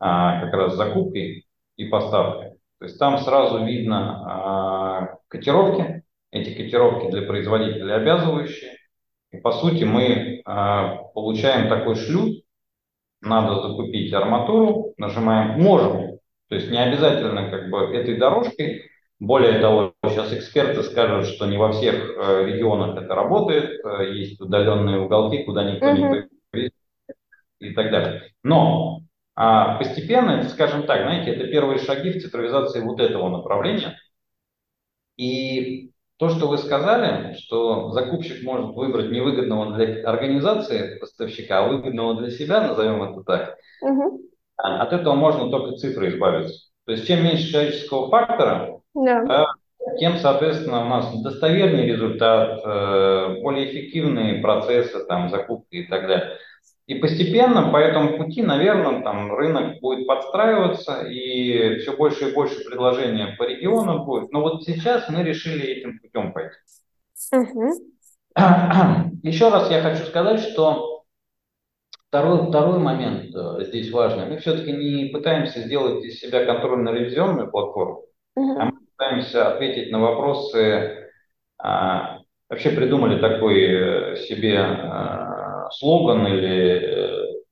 а, как раз закупкой и поставкой. То есть там сразу видно а, котировки, эти котировки для производителя обязывающие. И по сути мы а, получаем такой шлюз, надо закупить арматуру, нажимаем «можем», то есть не обязательно как бы этой дорожкой. Более того, сейчас эксперты скажут, что не во всех э, регионах это работает, э, есть удаленные уголки, куда никто mm-hmm. не и так далее. Но а постепенно, скажем так, знаете, это первые шаги в цифровизации вот этого направления. И то, что вы сказали, что закупщик может выбрать невыгодного для организации поставщика, а выгодного для себя, назовем это так, угу. от этого можно только цифры избавиться. То есть чем меньше человеческого фактора, да. тем, соответственно, у нас достовернее результат, э, более эффективные процессы, там, закупки и так далее. И постепенно по этому пути, наверное, там рынок будет подстраиваться, и все больше и больше предложений по регионам будет. Но вот сейчас мы решили этим путем пойти. Угу. [CLEARS THROAT] Еще раз я хочу сказать, что второй, второй момент э, здесь важный. Мы все-таки не пытаемся сделать из себя контрольно-ревизионную платформу, угу. а мы пытаемся ответить на вопросы. А, вообще придумали такой э, себе а, слоган или э,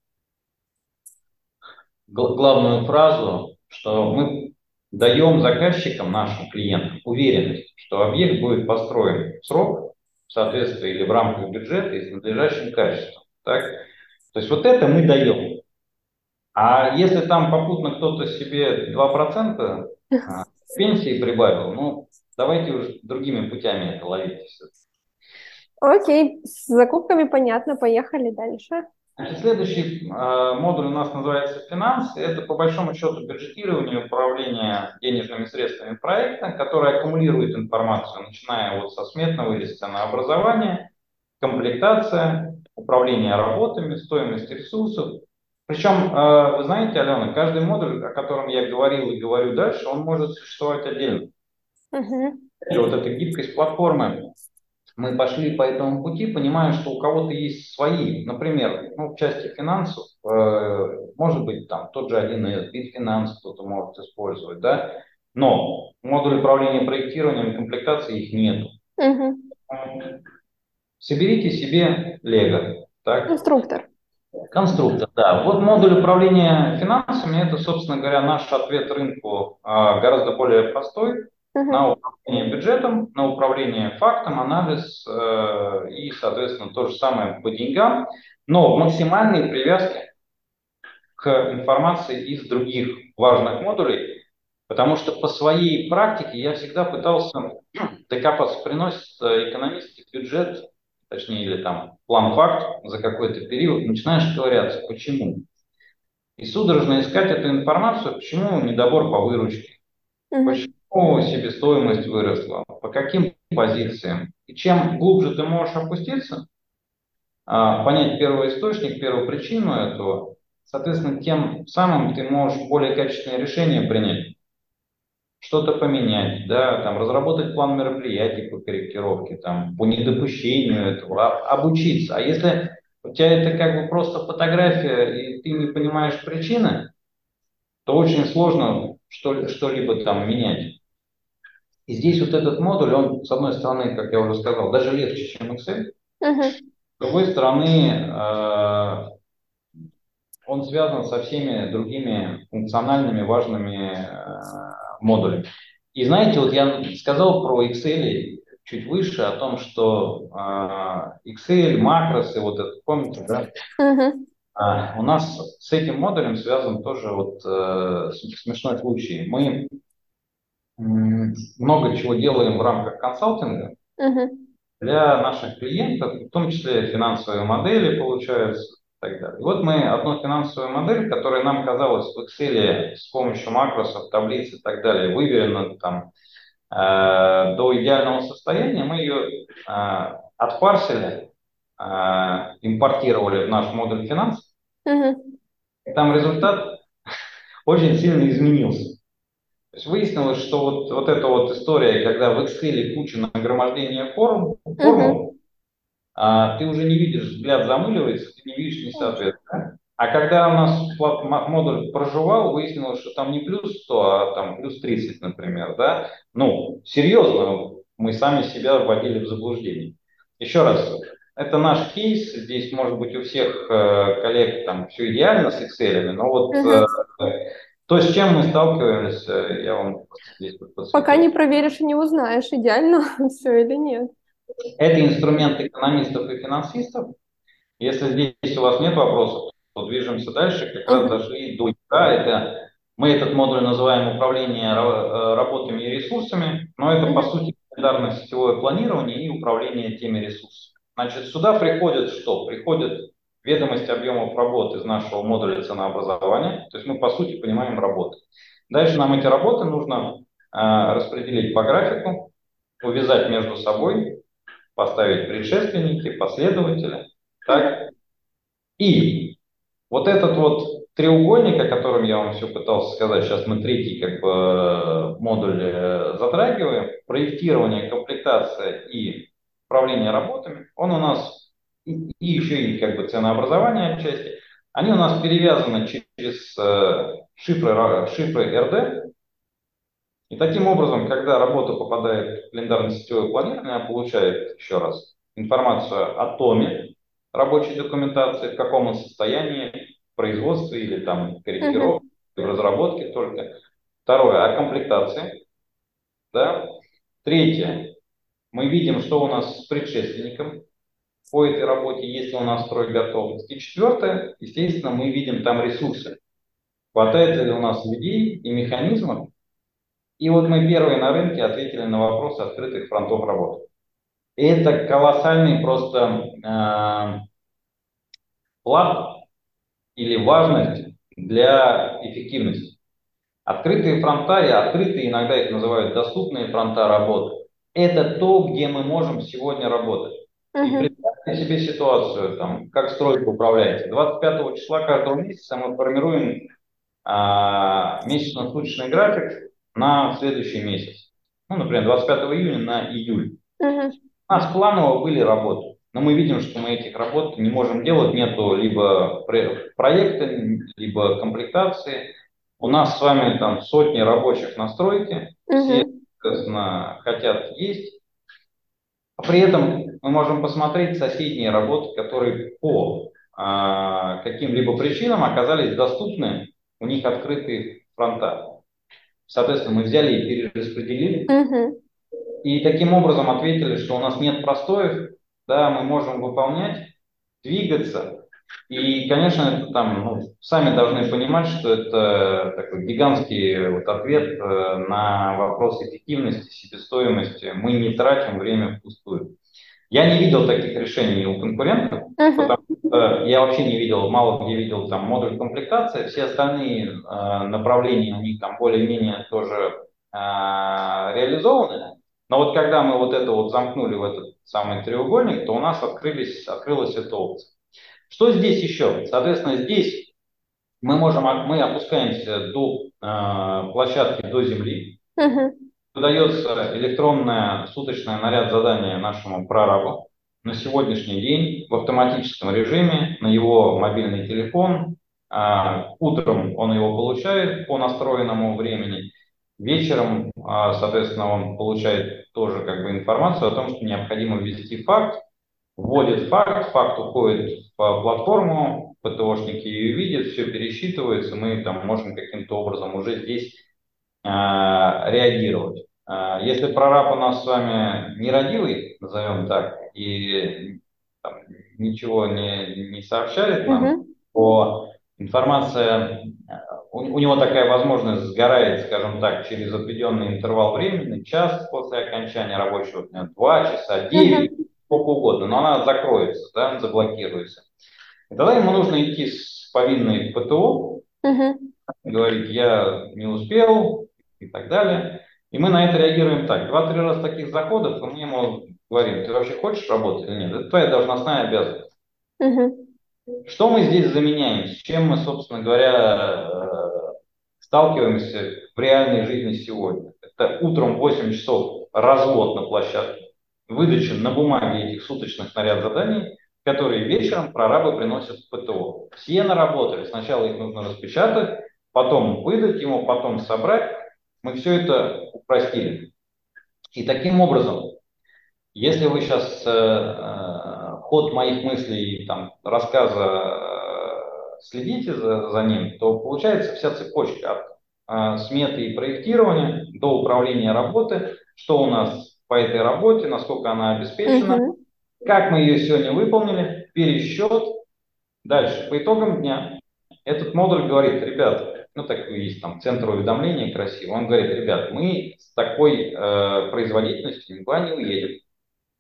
главную фразу, что мы даем заказчикам, нашим клиентам, уверенность, что объект будет построен в срок, в соответствии или в рамках бюджета и с надлежащим качеством. Так? То есть вот это мы даем. А если там попутно кто-то себе 2% а, пенсии прибавил, ну, давайте уже другими путями это ловить. Окей, с закупками понятно, поехали дальше. Значит, следующий э, модуль у нас называется «Финансы». Это, по большому счету, бюджетирование управление денежными средствами проекта, который аккумулирует информацию, начиная вот со сметного или ценообразования, комплектация, управление работами, стоимость ресурсов. Причем, э, вы знаете, Алена, каждый модуль, о котором я говорил и говорю дальше, он может существовать отдельно. Угу. И вот эта гибкость платформы мы пошли по этому пути, понимая, что у кого-то есть свои, например, ну, в части финансов, э, может быть, там тот же один из Bitfinance кто-то может использовать, да, но модуль управления проектированием и комплектации их нету. Угу. Соберите себе Лего. Так? Конструктор. Конструктор, да. Вот модуль управления финансами, это, собственно говоря, наш ответ рынку а, гораздо более простой uh-huh. на управление бюджетом, на управление фактом, анализ э, и, соответственно, то же самое по деньгам, но максимальные привязки к информации из других важных модулей, потому что по своей практике я всегда пытался [CLEARS THROAT] докопаться, приносит э, экономист бюджет, точнее, или там план-факт за какой-то период, начинаешь ковыряться, почему? И судорожно искать эту информацию, почему недобор по выручке, uh-huh. почему себестоимость выросла, по каким позициям. И чем глубже ты можешь опуститься, а, понять первый источник, первую причину этого, соответственно, тем самым ты можешь более качественное решение принять, что-то поменять, да, там, разработать план мероприятий по корректировке, там, по недопущению этого, а, обучиться. А если у тебя это как бы просто фотография, и ты не понимаешь причины, то очень сложно что- что-либо там менять. И здесь вот этот модуль, он, с одной стороны, как я уже сказал, даже легче, чем Excel. Uh-huh. С другой стороны, э, он связан со всеми другими функциональными важными э, модулями. И знаете, вот я сказал про Excel чуть выше о том, что э, Excel, макросы, вот это, помните, да? Uh-huh. А, у нас с этим модулем связан тоже вот э, смешной случай. Мы много чего делаем в рамках консалтинга uh-huh. для наших клиентов, в том числе финансовые модели получаются так далее. И вот мы одну финансовую модель, которая нам казалась в Excel с помощью макросов, таблиц и так далее, выверена там э, до идеального состояния, мы ее э, отпарсили, э, импортировали в наш модуль финансов, uh-huh. там результат [LAUGHS] очень сильно изменился. То есть выяснилось, что вот, вот эта вот история, когда в Excel куча нагромождения форм, формул, uh-huh. А, ты уже не видишь, взгляд замыливается, ты не видишь несоответствия. А когда у нас модуль проживал, выяснилось, что там не плюс 100, а там плюс 30, например, да? Ну, серьезно, мы сами себя вводили в заблуждение. Еще раз, это наш кейс, здесь может быть у всех э, коллег там все идеально с Excel, но вот uh-huh. То, с чем мы сталкиваемся, я вам здесь подсветил. Пока не проверишь и не узнаешь, идеально [LAUGHS] все или нет. Это инструмент экономистов и финансистов. Если здесь у вас нет вопросов, то движемся дальше. Как раз дошли до ядра. Это, мы этот модуль называем управление э, работами и ресурсами, но это по сути календарное сетевое планирование и управление теми ресурсами. Значит, сюда приходит что? Приходит ведомость объемов работы из нашего модуля ценообразования. То есть мы, по сути, понимаем работы. Дальше нам эти работы нужно э, распределить по графику, увязать между собой, поставить предшественники, последователи. Так? И вот этот вот треугольник, о котором я вам все пытался сказать, сейчас мы третий как бы модуль э, затрагиваем, проектирование, комплектация и управление работами, он у нас и, еще и как бы ценообразование отчасти, они у нас перевязаны через э, шифры, шифры РД. И таким образом, когда работа попадает в календарно-сетевое планирование, она получает еще раз информацию о томе рабочей документации, в каком он состоянии, в производстве или там корректировке, uh-huh. в разработке только. Второе, о комплектации. Да? Третье, мы видим, что у нас с предшественником, по этой работе, если у нас строй готов. И четвертое, естественно, мы видим там ресурсы. Хватает ли у нас людей и механизмов. И вот мы первые на рынке ответили на вопрос открытых фронтов работы. И это колоссальный просто э, вклад или важность для эффективности. Открытые фронта и открытые, иногда их называют доступные фронта работы, это то, где мы можем сегодня работать. Uh-huh. И представьте себе ситуацию, там, как стройку управляете. 25 числа каждого месяца мы формируем а, месячно-суточный график на следующий месяц. Ну, например, 25 июня на июль. Uh-huh. У нас планово были работы, но мы видим, что мы этих работ не можем делать, нету либо проекта, либо комплектации. У нас с вами там сотни рабочих на стройке, uh-huh. все, соответственно, хотят есть. А при этом мы можем посмотреть соседние работы, которые по а, каким-либо причинам оказались доступны, у них открытые фронта. Соответственно, мы взяли и перераспределили. Uh-huh. И таким образом ответили, что у нас нет простоев, да, мы можем выполнять, двигаться. И, конечно, это там, ну, сами должны понимать, что это такой гигантский вот ответ э, на вопрос эффективности, себестоимости. Мы не тратим время впустую. Я не видел таких решений у конкурентов, uh-huh. потому что я вообще не видел, мало где видел там модуль комплектации, все остальные э, направления у них там более-менее тоже э, реализованы. Но вот когда мы вот это вот замкнули в этот самый треугольник, то у нас открылись, открылась эта опция. Что здесь еще? Соответственно, здесь мы можем, мы опускаемся до э, площадки до земли. Uh-huh выдается электронное суточное наряд задания нашему прорабу на сегодняшний день в автоматическом режиме на его мобильный телефон. А, утром он его получает по настроенному времени. Вечером, а, соответственно, он получает тоже как бы информацию о том, что необходимо ввести факт, вводит факт, факт уходит в платформу, ПТОшники ее видят, все пересчитывается, мы там можем каким-то образом уже здесь реагировать. А, если прораб у нас с вами нерадивый, назовем так, и там, ничего не, не сообщает нам, uh-huh. то информация, у, у него такая возможность сгорает, скажем так, через определенный интервал времени, час после окончания рабочего дня, два часа, девять, uh-huh. сколько угодно, но она закроется, да, заблокируется. И тогда ему нужно идти с повинной в ПТО, uh-huh. говорить, я не успел и так далее. И мы на это реагируем так. Два-три раза таких заходов, и мы ему говорим, ты вообще хочешь работать или нет? Это твоя должностная обязанность. Угу. Что мы здесь заменяем? С чем мы, собственно говоря, сталкиваемся в реальной жизни сегодня? Это утром 8 часов развод на площадке, выдача на бумаге этих суточных наряд заданий, которые вечером прорабы приносят в ПТО. Все наработали. Сначала их нужно распечатать, потом выдать ему, потом собрать. Мы все это упростили. И таким образом, если вы сейчас э, э, ход моих мыслей, там, рассказа э, следите за, за ним, то получается вся цепочка от э, сметы и проектирования до управления работы, что у нас по этой работе, насколько она обеспечена, uh-huh. как мы ее сегодня выполнили, пересчет. Дальше, по итогам дня, этот модуль говорит, ребята, ну так есть там центр уведомления красиво, он говорит, ребят, мы с такой э, производительностью никуда не уедем.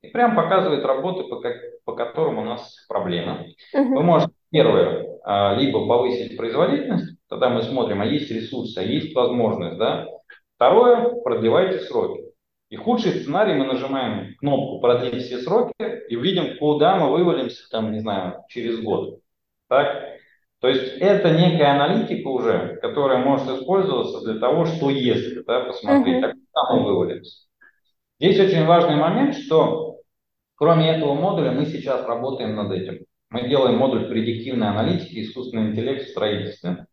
И прям показывает работы, по, как, по которым у нас проблемы. Вы можете, первое, э, либо повысить производительность, тогда мы смотрим, а есть ресурсы, а есть возможность, да. Второе, продлевайте сроки. И худший сценарий мы нажимаем кнопку «Продлить все сроки» и видим, куда мы вывалимся, там, не знаю, через год. Так? То есть это некая аналитика уже, которая может использоваться для того, что если, да, посмотреть, uh-huh. куда мы вывалимся. Здесь очень важный момент, что кроме этого модуля мы сейчас работаем над этим. Мы делаем модуль предиктивной аналитики искусственный интеллект в строительстве.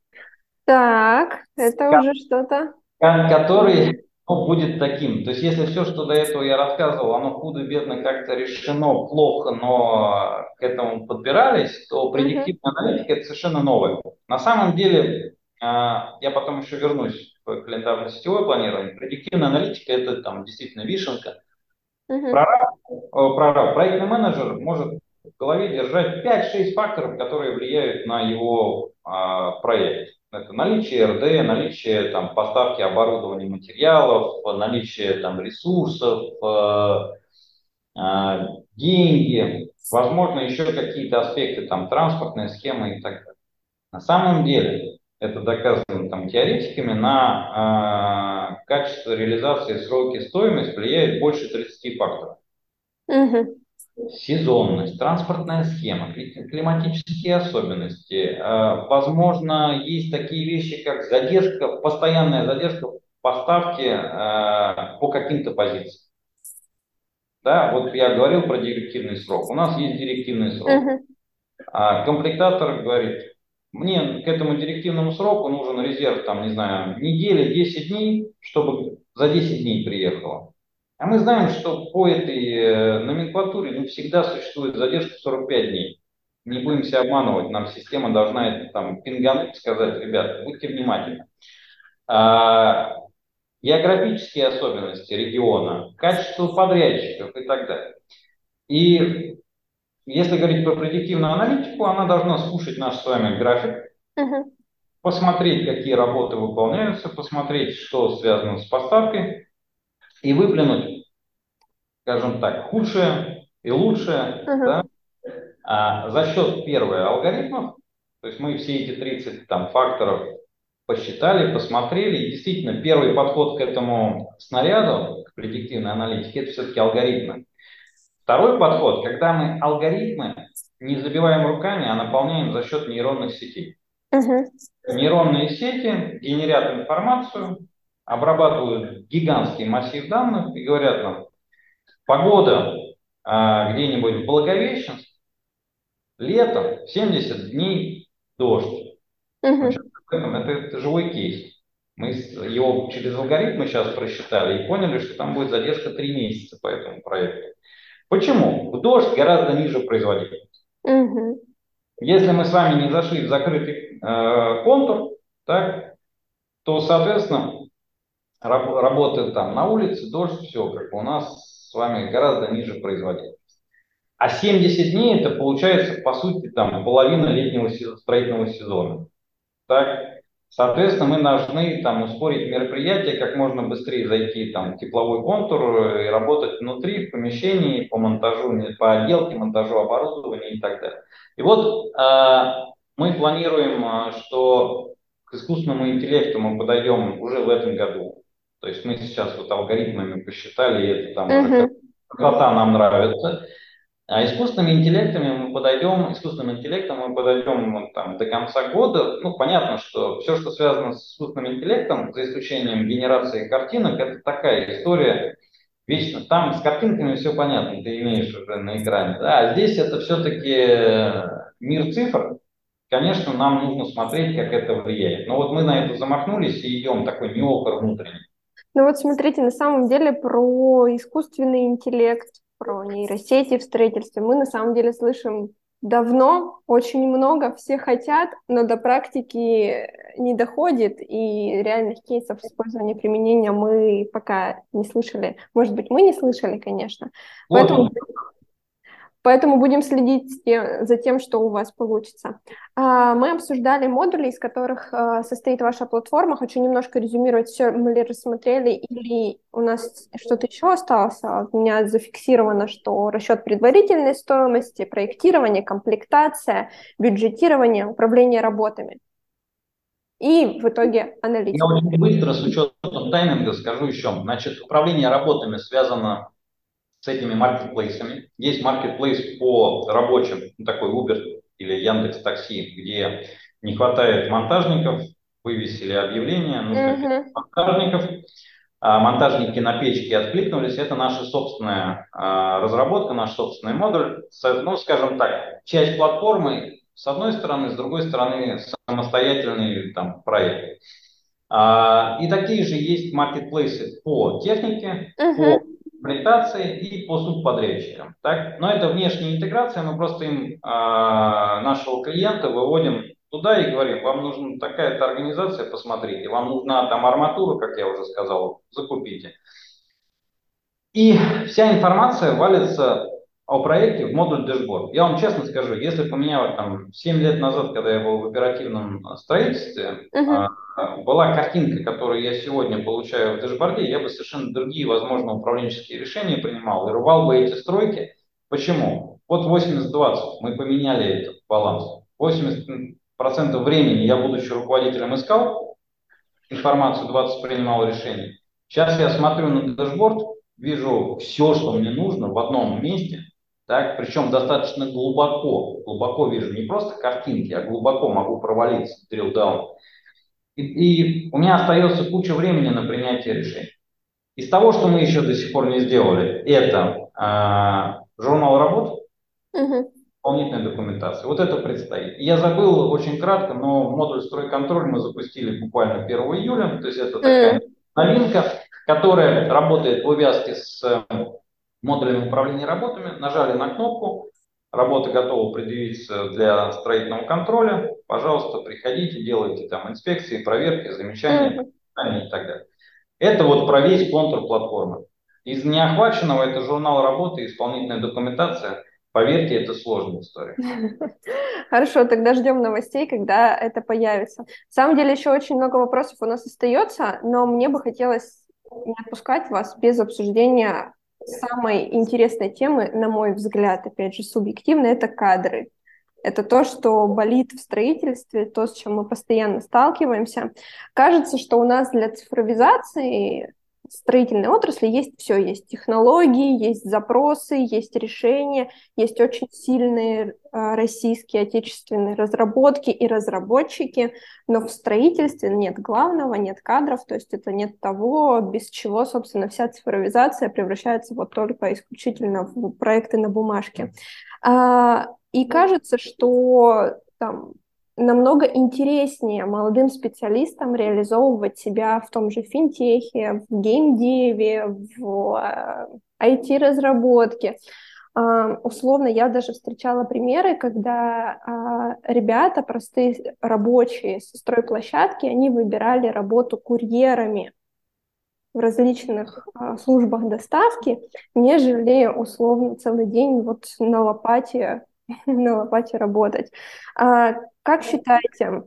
Так, это уже что-то. Который ну, будет таким. То есть, если все, что до этого я рассказывал, оно худо-бедно как-то решено, плохо, но к этому подбирались, то предиктивная mm-hmm. аналитика это совершенно новое. На самом деле, а, я потом еще вернусь в календарно-сетевое планирование. Предиктивная аналитика это там действительно вишенка. Mm-hmm. Прораб, прораб, проектный менеджер может в голове держать 5-6 факторов, которые влияют на его а, проект. Это наличие РД, наличие там, поставки оборудования, материалов, наличие там, ресурсов, э, э, деньги, возможно, еще какие-то аспекты, там, транспортная схема и так далее. На самом деле, это доказано там, теоретиками, на э, качество реализации, сроки, стоимость влияет больше 30 факторов. Угу сезонность, транспортная схема, климатические особенности. Э, возможно, есть такие вещи, как задержка, постоянная задержка поставки э, по каким-то позициям. Да, вот я говорил про директивный срок. У нас есть директивный срок. Uh-huh. А комплектатор говорит, мне к этому директивному сроку нужен резерв, там, не знаю, неделя, 10 дней, чтобы за 10 дней приехало. А мы знаем, что по этой э, номенклатуре ну, всегда существует задержка 45 дней. Не будем себя обманывать, нам система должна это там пингануть, сказать, ребят, будьте внимательны. А, географические особенности региона, качество подрядчиков и так далее. И если говорить про предиктивную аналитику, она должна слушать наш с вами график, посмотреть, какие работы выполняются, посмотреть, что связано с поставкой, и выплюнуть, скажем так, худшее и лучшее uh-huh. да, а, за счет, первое, алгоритмов, то есть мы все эти 30 там, факторов посчитали, посмотрели, и действительно первый подход к этому снаряду, к предиктивной аналитике, это все-таки алгоритмы. Второй подход, когда мы алгоритмы не забиваем руками, а наполняем за счет нейронных сетей. Uh-huh. Нейронные сети генерят информацию, обрабатывают гигантский массив данных и говорят нам, погода а, где-нибудь в Благовещенск, летом 70 дней дождь. Угу. Это, это живой кейс. Мы его через алгоритмы сейчас просчитали и поняли, что там будет задержка 3 месяца по этому проекту. Почему? В дождь гораздо ниже производительность. Угу. Если мы с вами не зашли в закрытый э, контур, так, то, соответственно, раб, работает там на улице, дождь, все, как у нас с вами гораздо ниже производительность. А 70 дней это получается, по сути, там половина летнего строительного сезона. Так, соответственно, мы должны там ускорить мероприятие, как можно быстрее зайти там в тепловой контур и работать внутри, в помещении, по монтажу, по отделке, монтажу оборудования и так далее. И вот э, мы планируем, а, что к искусственному интеллекту мы подойдем уже в этом году. То есть мы сейчас вот алгоритмами посчитали, и это там uh-huh. красота нам нравится. А искусственными интеллектами мы подойдем, искусственным интеллектом мы подойдем там, до конца года. Ну, понятно, что все, что связано с искусственным интеллектом, за исключением генерации картинок, это такая история вечно. Там с картинками все понятно, ты имеешь уже на экране. Да, а здесь это все-таки мир цифр. Конечно, нам нужно смотреть, как это влияет. Но вот мы на это замахнулись и идем такой неокр внутренний. Ну вот смотрите, на самом деле про искусственный интеллект, про нейросети в строительстве мы на самом деле слышим давно, очень много, все хотят, но до практики не доходит, и реальных кейсов использования применения мы пока не слышали. Может быть, мы не слышали, конечно. Вот Поэтому... Поэтому будем следить за тем, что у вас получится. А, мы обсуждали модули, из которых а, состоит ваша платформа. Хочу немножко резюмировать все, мы ли рассмотрели, или у нас что-то еще осталось. А, у меня зафиксировано, что расчет предварительной стоимости, проектирование, комплектация, бюджетирование, управление работами. И в итоге аналитика. Я очень быстро с учетом тайминга скажу еще. Значит, управление работами связано с этими маркетплейсами. Есть маркетплейс по рабочим, ну, такой Uber или Яндекс Такси, где не хватает монтажников, вывесили объявление, нужно uh-huh. монтажников. А монтажники на печке откликнулись. Это наша собственная а, разработка, наш собственный модуль. Ну, скажем так, часть платформы с одной стороны, с другой стороны самостоятельный там, проект. А, и такие же есть маркетплейсы по технике, uh-huh. по комплектации и по субподрядчикам. Так? Но это внешняя интеграция, мы просто им а, нашего клиента выводим туда и говорим, вам нужна такая-то организация, посмотрите, вам нужна там арматура, как я уже сказал, закупите. И вся информация валится о проекте в модуль dashboard. Я вам честно скажу, если бы там 7 лет назад, когда я был в оперативном строительстве, uh-huh. Была картинка, которую я сегодня получаю в дэшборде, я бы совершенно другие, возможно, управленческие решения принимал и рвал бы эти стройки. Почему? Вот 80-20, мы поменяли этот баланс. 80% времени я, будучи руководителем, искал информацию, 20 принимал решения. Сейчас я смотрю на дэшборд, вижу все, что мне нужно в одном месте, так, причем достаточно глубоко, глубоко вижу, не просто картинки, а глубоко могу провалиться, drill down. И, и у меня остается куча времени на принятие решений. Из того, что мы еще до сих пор не сделали, это э, журнал работ, uh-huh. дополнительная документация. Вот это предстоит. Я забыл очень кратко, но модуль стройконтроль мы запустили буквально 1 июля, то есть это такая uh-huh. новинка, которая работает в увязке с модулями управления работами, нажали на кнопку, работа готова предъявиться для строительного контроля, пожалуйста, приходите, делайте там инспекции, проверки, замечания и так далее. Это вот про весь контур платформы. Из неохваченного это журнал работы, исполнительная документация. Поверьте, это сложная история. [LAUGHS] Хорошо, тогда ждем новостей, когда это появится. На самом деле еще очень много вопросов у нас остается, но мне бы хотелось не отпускать вас без обсуждения самой интересной темы, на мой взгляд, опять же, субъективно, это кадры. Это то, что болит в строительстве, то, с чем мы постоянно сталкиваемся. Кажется, что у нас для цифровизации строительной отрасли есть все. Есть технологии, есть запросы, есть решения, есть очень сильные а, российские отечественные разработки и разработчики, но в строительстве нет главного, нет кадров, то есть это нет того, без чего, собственно, вся цифровизация превращается вот только исключительно в проекты на бумажке. А, и кажется, что там намного интереснее молодым специалистам реализовывать себя в том же финтехе, в геймдеве, в IT-разработке. Uh, условно, я даже встречала примеры, когда uh, ребята, простые рабочие со стройплощадки, они выбирали работу курьерами в различных uh, службах доставки, нежели условно целый день вот на лопате [LAUGHS] на лопате работать. А, как считаете,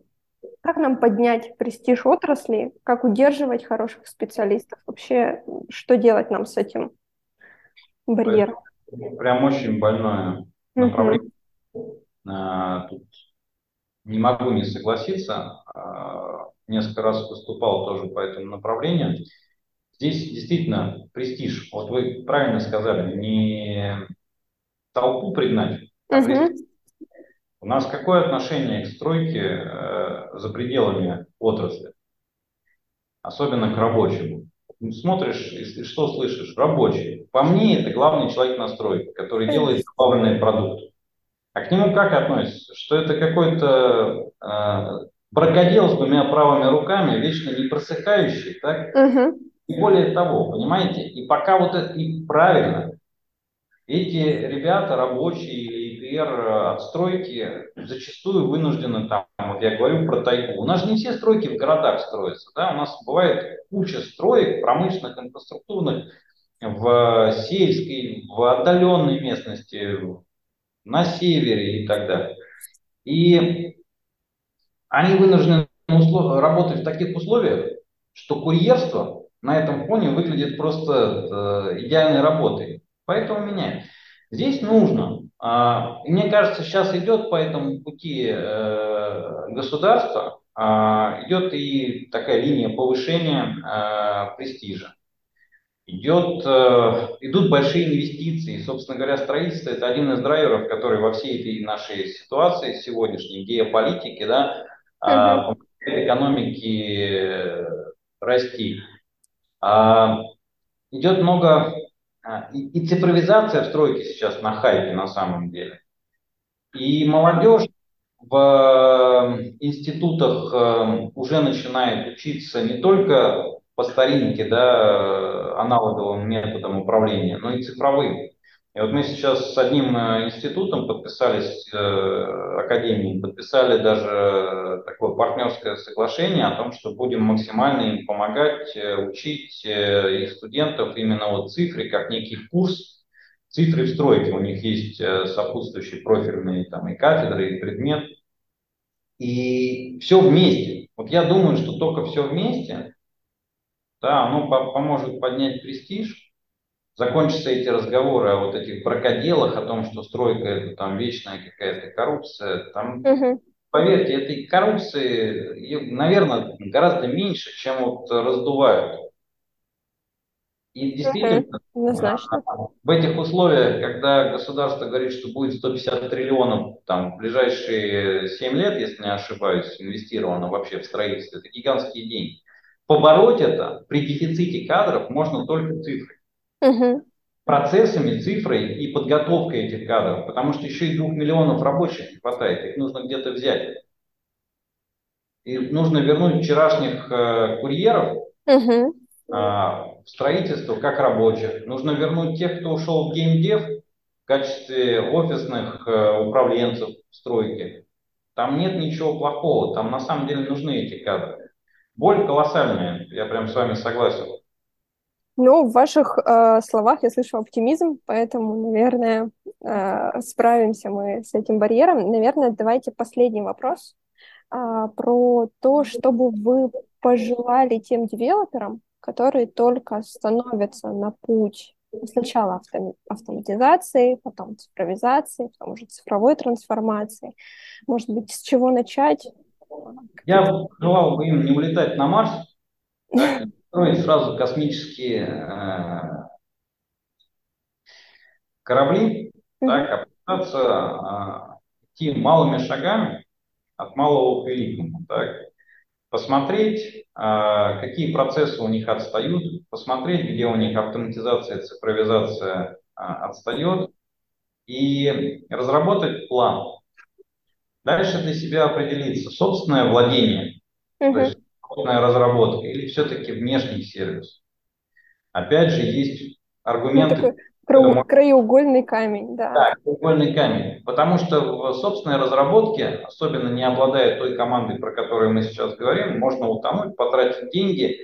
как нам поднять престиж отрасли, как удерживать хороших специалистов? Вообще, что делать нам с этим барьером? Прям очень больное направление. Uh-huh. Тут не могу не согласиться. А, несколько раз выступал тоже по этому направлению. Здесь действительно престиж. Вот вы правильно сказали, не толпу пригнать. Uh-huh. У нас какое отношение к стройке э, за пределами отрасли? Особенно к рабочему. Смотришь и что слышишь? Рабочий. По мне это главный человек на стройке, который делает добавленные продукты. А к нему как относится? Что это какой-то э, бракодел с двумя правыми руками, вечно не просыхающий, так? Uh-huh. И более того, понимаете, и пока вот это и правильно, эти ребята, рабочие или ИПР от стройки, зачастую вынуждены там, вот я говорю про тайгу. У нас же не все стройки в городах строятся, да, у нас бывает куча строек промышленных, инфраструктурных в сельской, в отдаленной местности, на севере и так далее. И они вынуждены работать в таких условиях, что курьерство на этом фоне выглядит просто э, идеальной работой. Поэтому меняем. Здесь нужно, мне кажется, сейчас идет по этому пути э, государства, а, идет и такая линия повышения э, престижа. Идет, э, идут большие инвестиции. Собственно говоря, строительство – это один из драйверов, который во всей этой нашей ситуации сегодняшней, геополитики, да, uh-huh. экономики расти. Идет много а, и, и цифровизация в стройке сейчас на хайпе на самом деле. И молодежь в э, институтах э, уже начинает учиться не только по старинке, да, аналоговым методам управления, но и цифровым. И вот мы сейчас с одним э, институтом подписались, э, академией, подписали даже такое партнерское соглашение о том, что будем максимально им помогать, э, учить их студентов именно вот цифре, как некий курс цифры в стройке. У них есть сопутствующие профильные там и кафедры, и предмет. И все вместе. Вот я думаю, что только все вместе, да, оно поможет поднять престиж, закончатся эти разговоры о вот этих бракоделах, о том, что стройка это там вечная какая-то коррупция, там, угу. поверьте, этой коррупции, наверное, гораздо меньше, чем вот раздувают. И действительно, угу. в этих условиях, когда государство говорит, что будет 150 триллионов там, в ближайшие 7 лет, если не ошибаюсь, инвестировано вообще в строительство, это гигантские деньги. Побороть это при дефиците кадров можно только цифрой угу. процессами, цифрой и подготовкой этих кадров, потому что еще и двух миллионов рабочих не хватает, их нужно где-то взять. И нужно вернуть вчерашних э, курьеров угу. э, в строительство как рабочих. Нужно вернуть тех, кто ушел в геймдев в качестве офисных э, управленцев в стройке. Там нет ничего плохого, там на самом деле нужны эти кадры. Боль колоссальная, я прям с вами согласен. Ну, в ваших э, словах я слышу оптимизм, поэтому, наверное, э, справимся мы с этим барьером. Наверное, давайте последний вопрос э, про то, что бы вы пожелали тем девелоперам, которые только становятся на путь сначала авто, автоматизации, потом цифровизации, потом уже цифровой трансформации. Может быть, с чего начать? Я желал бы им не улетать на Марс, [LAUGHS] строить сразу космические э, корабли, так, а пытаться э, идти малыми шагами от малого к великому. Так. Посмотреть, э, какие процессы у них отстают, посмотреть, где у них автоматизация, цифровизация э, отстает, и разработать план. Дальше для себя определиться собственное владение, mm-hmm. то есть собственная разработка или все-таки внешний сервис. Опять же, есть аргументы... Ну, такой краеугольный камень, да. Да, краеугольный камень. Потому что в собственной разработке, особенно не обладая той командой, про которую мы сейчас говорим, можно утонуть, потратить деньги,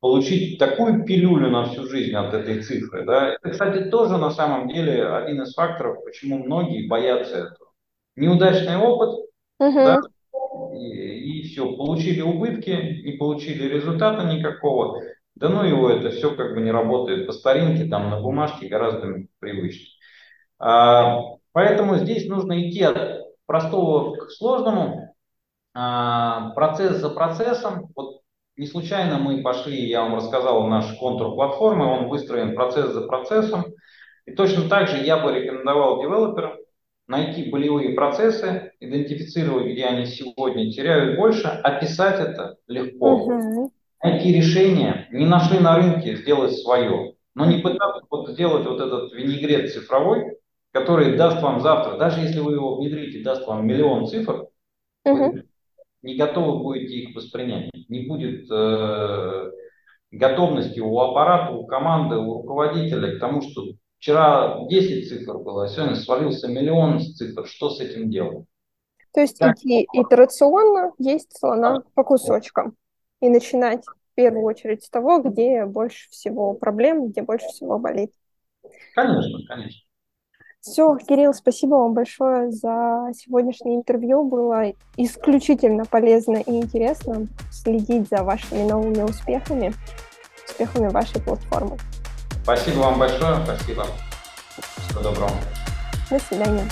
получить такую пилюлю на всю жизнь от этой цифры. Да? Это, кстати, тоже на самом деле один из факторов, почему многие боятся этого. Неудачный опыт, угу. да, и все, получили убытки, не получили результата никакого, да ну его, это все как бы не работает по старинке, там на бумажке гораздо привычнее. А, поэтому здесь нужно идти от простого к сложному, а, процесс за процессом. Вот не случайно мы пошли, я вам рассказал, наш контур платформы, он выстроен процесс за процессом. И точно так же я бы рекомендовал девелоперам найти болевые процессы, идентифицировать, где они сегодня теряют больше, описать это легко, угу. найти решение, не нашли на рынке, сделать свое, но не пытаться вот сделать вот этот винегрет цифровой, который даст вам завтра, даже если вы его внедрите, даст вам миллион цифр, угу. не готовы будете их воспринять, не будет э, готовности у аппарата, у команды, у руководителя к тому, что Вчера 10 цифр было, а сегодня свалился миллион цифр. Что с этим делать? То есть как? идти итерационно, есть слона по кусочкам. И начинать в первую очередь с того, где больше всего проблем, где больше всего болит. Конечно, конечно. Все, Кирилл, спасибо вам большое за сегодняшнее интервью. Было исключительно полезно и интересно следить за вашими новыми успехами, успехами вашей платформы. Спасибо вам большое, спасибо. Всего доброго. До свидания.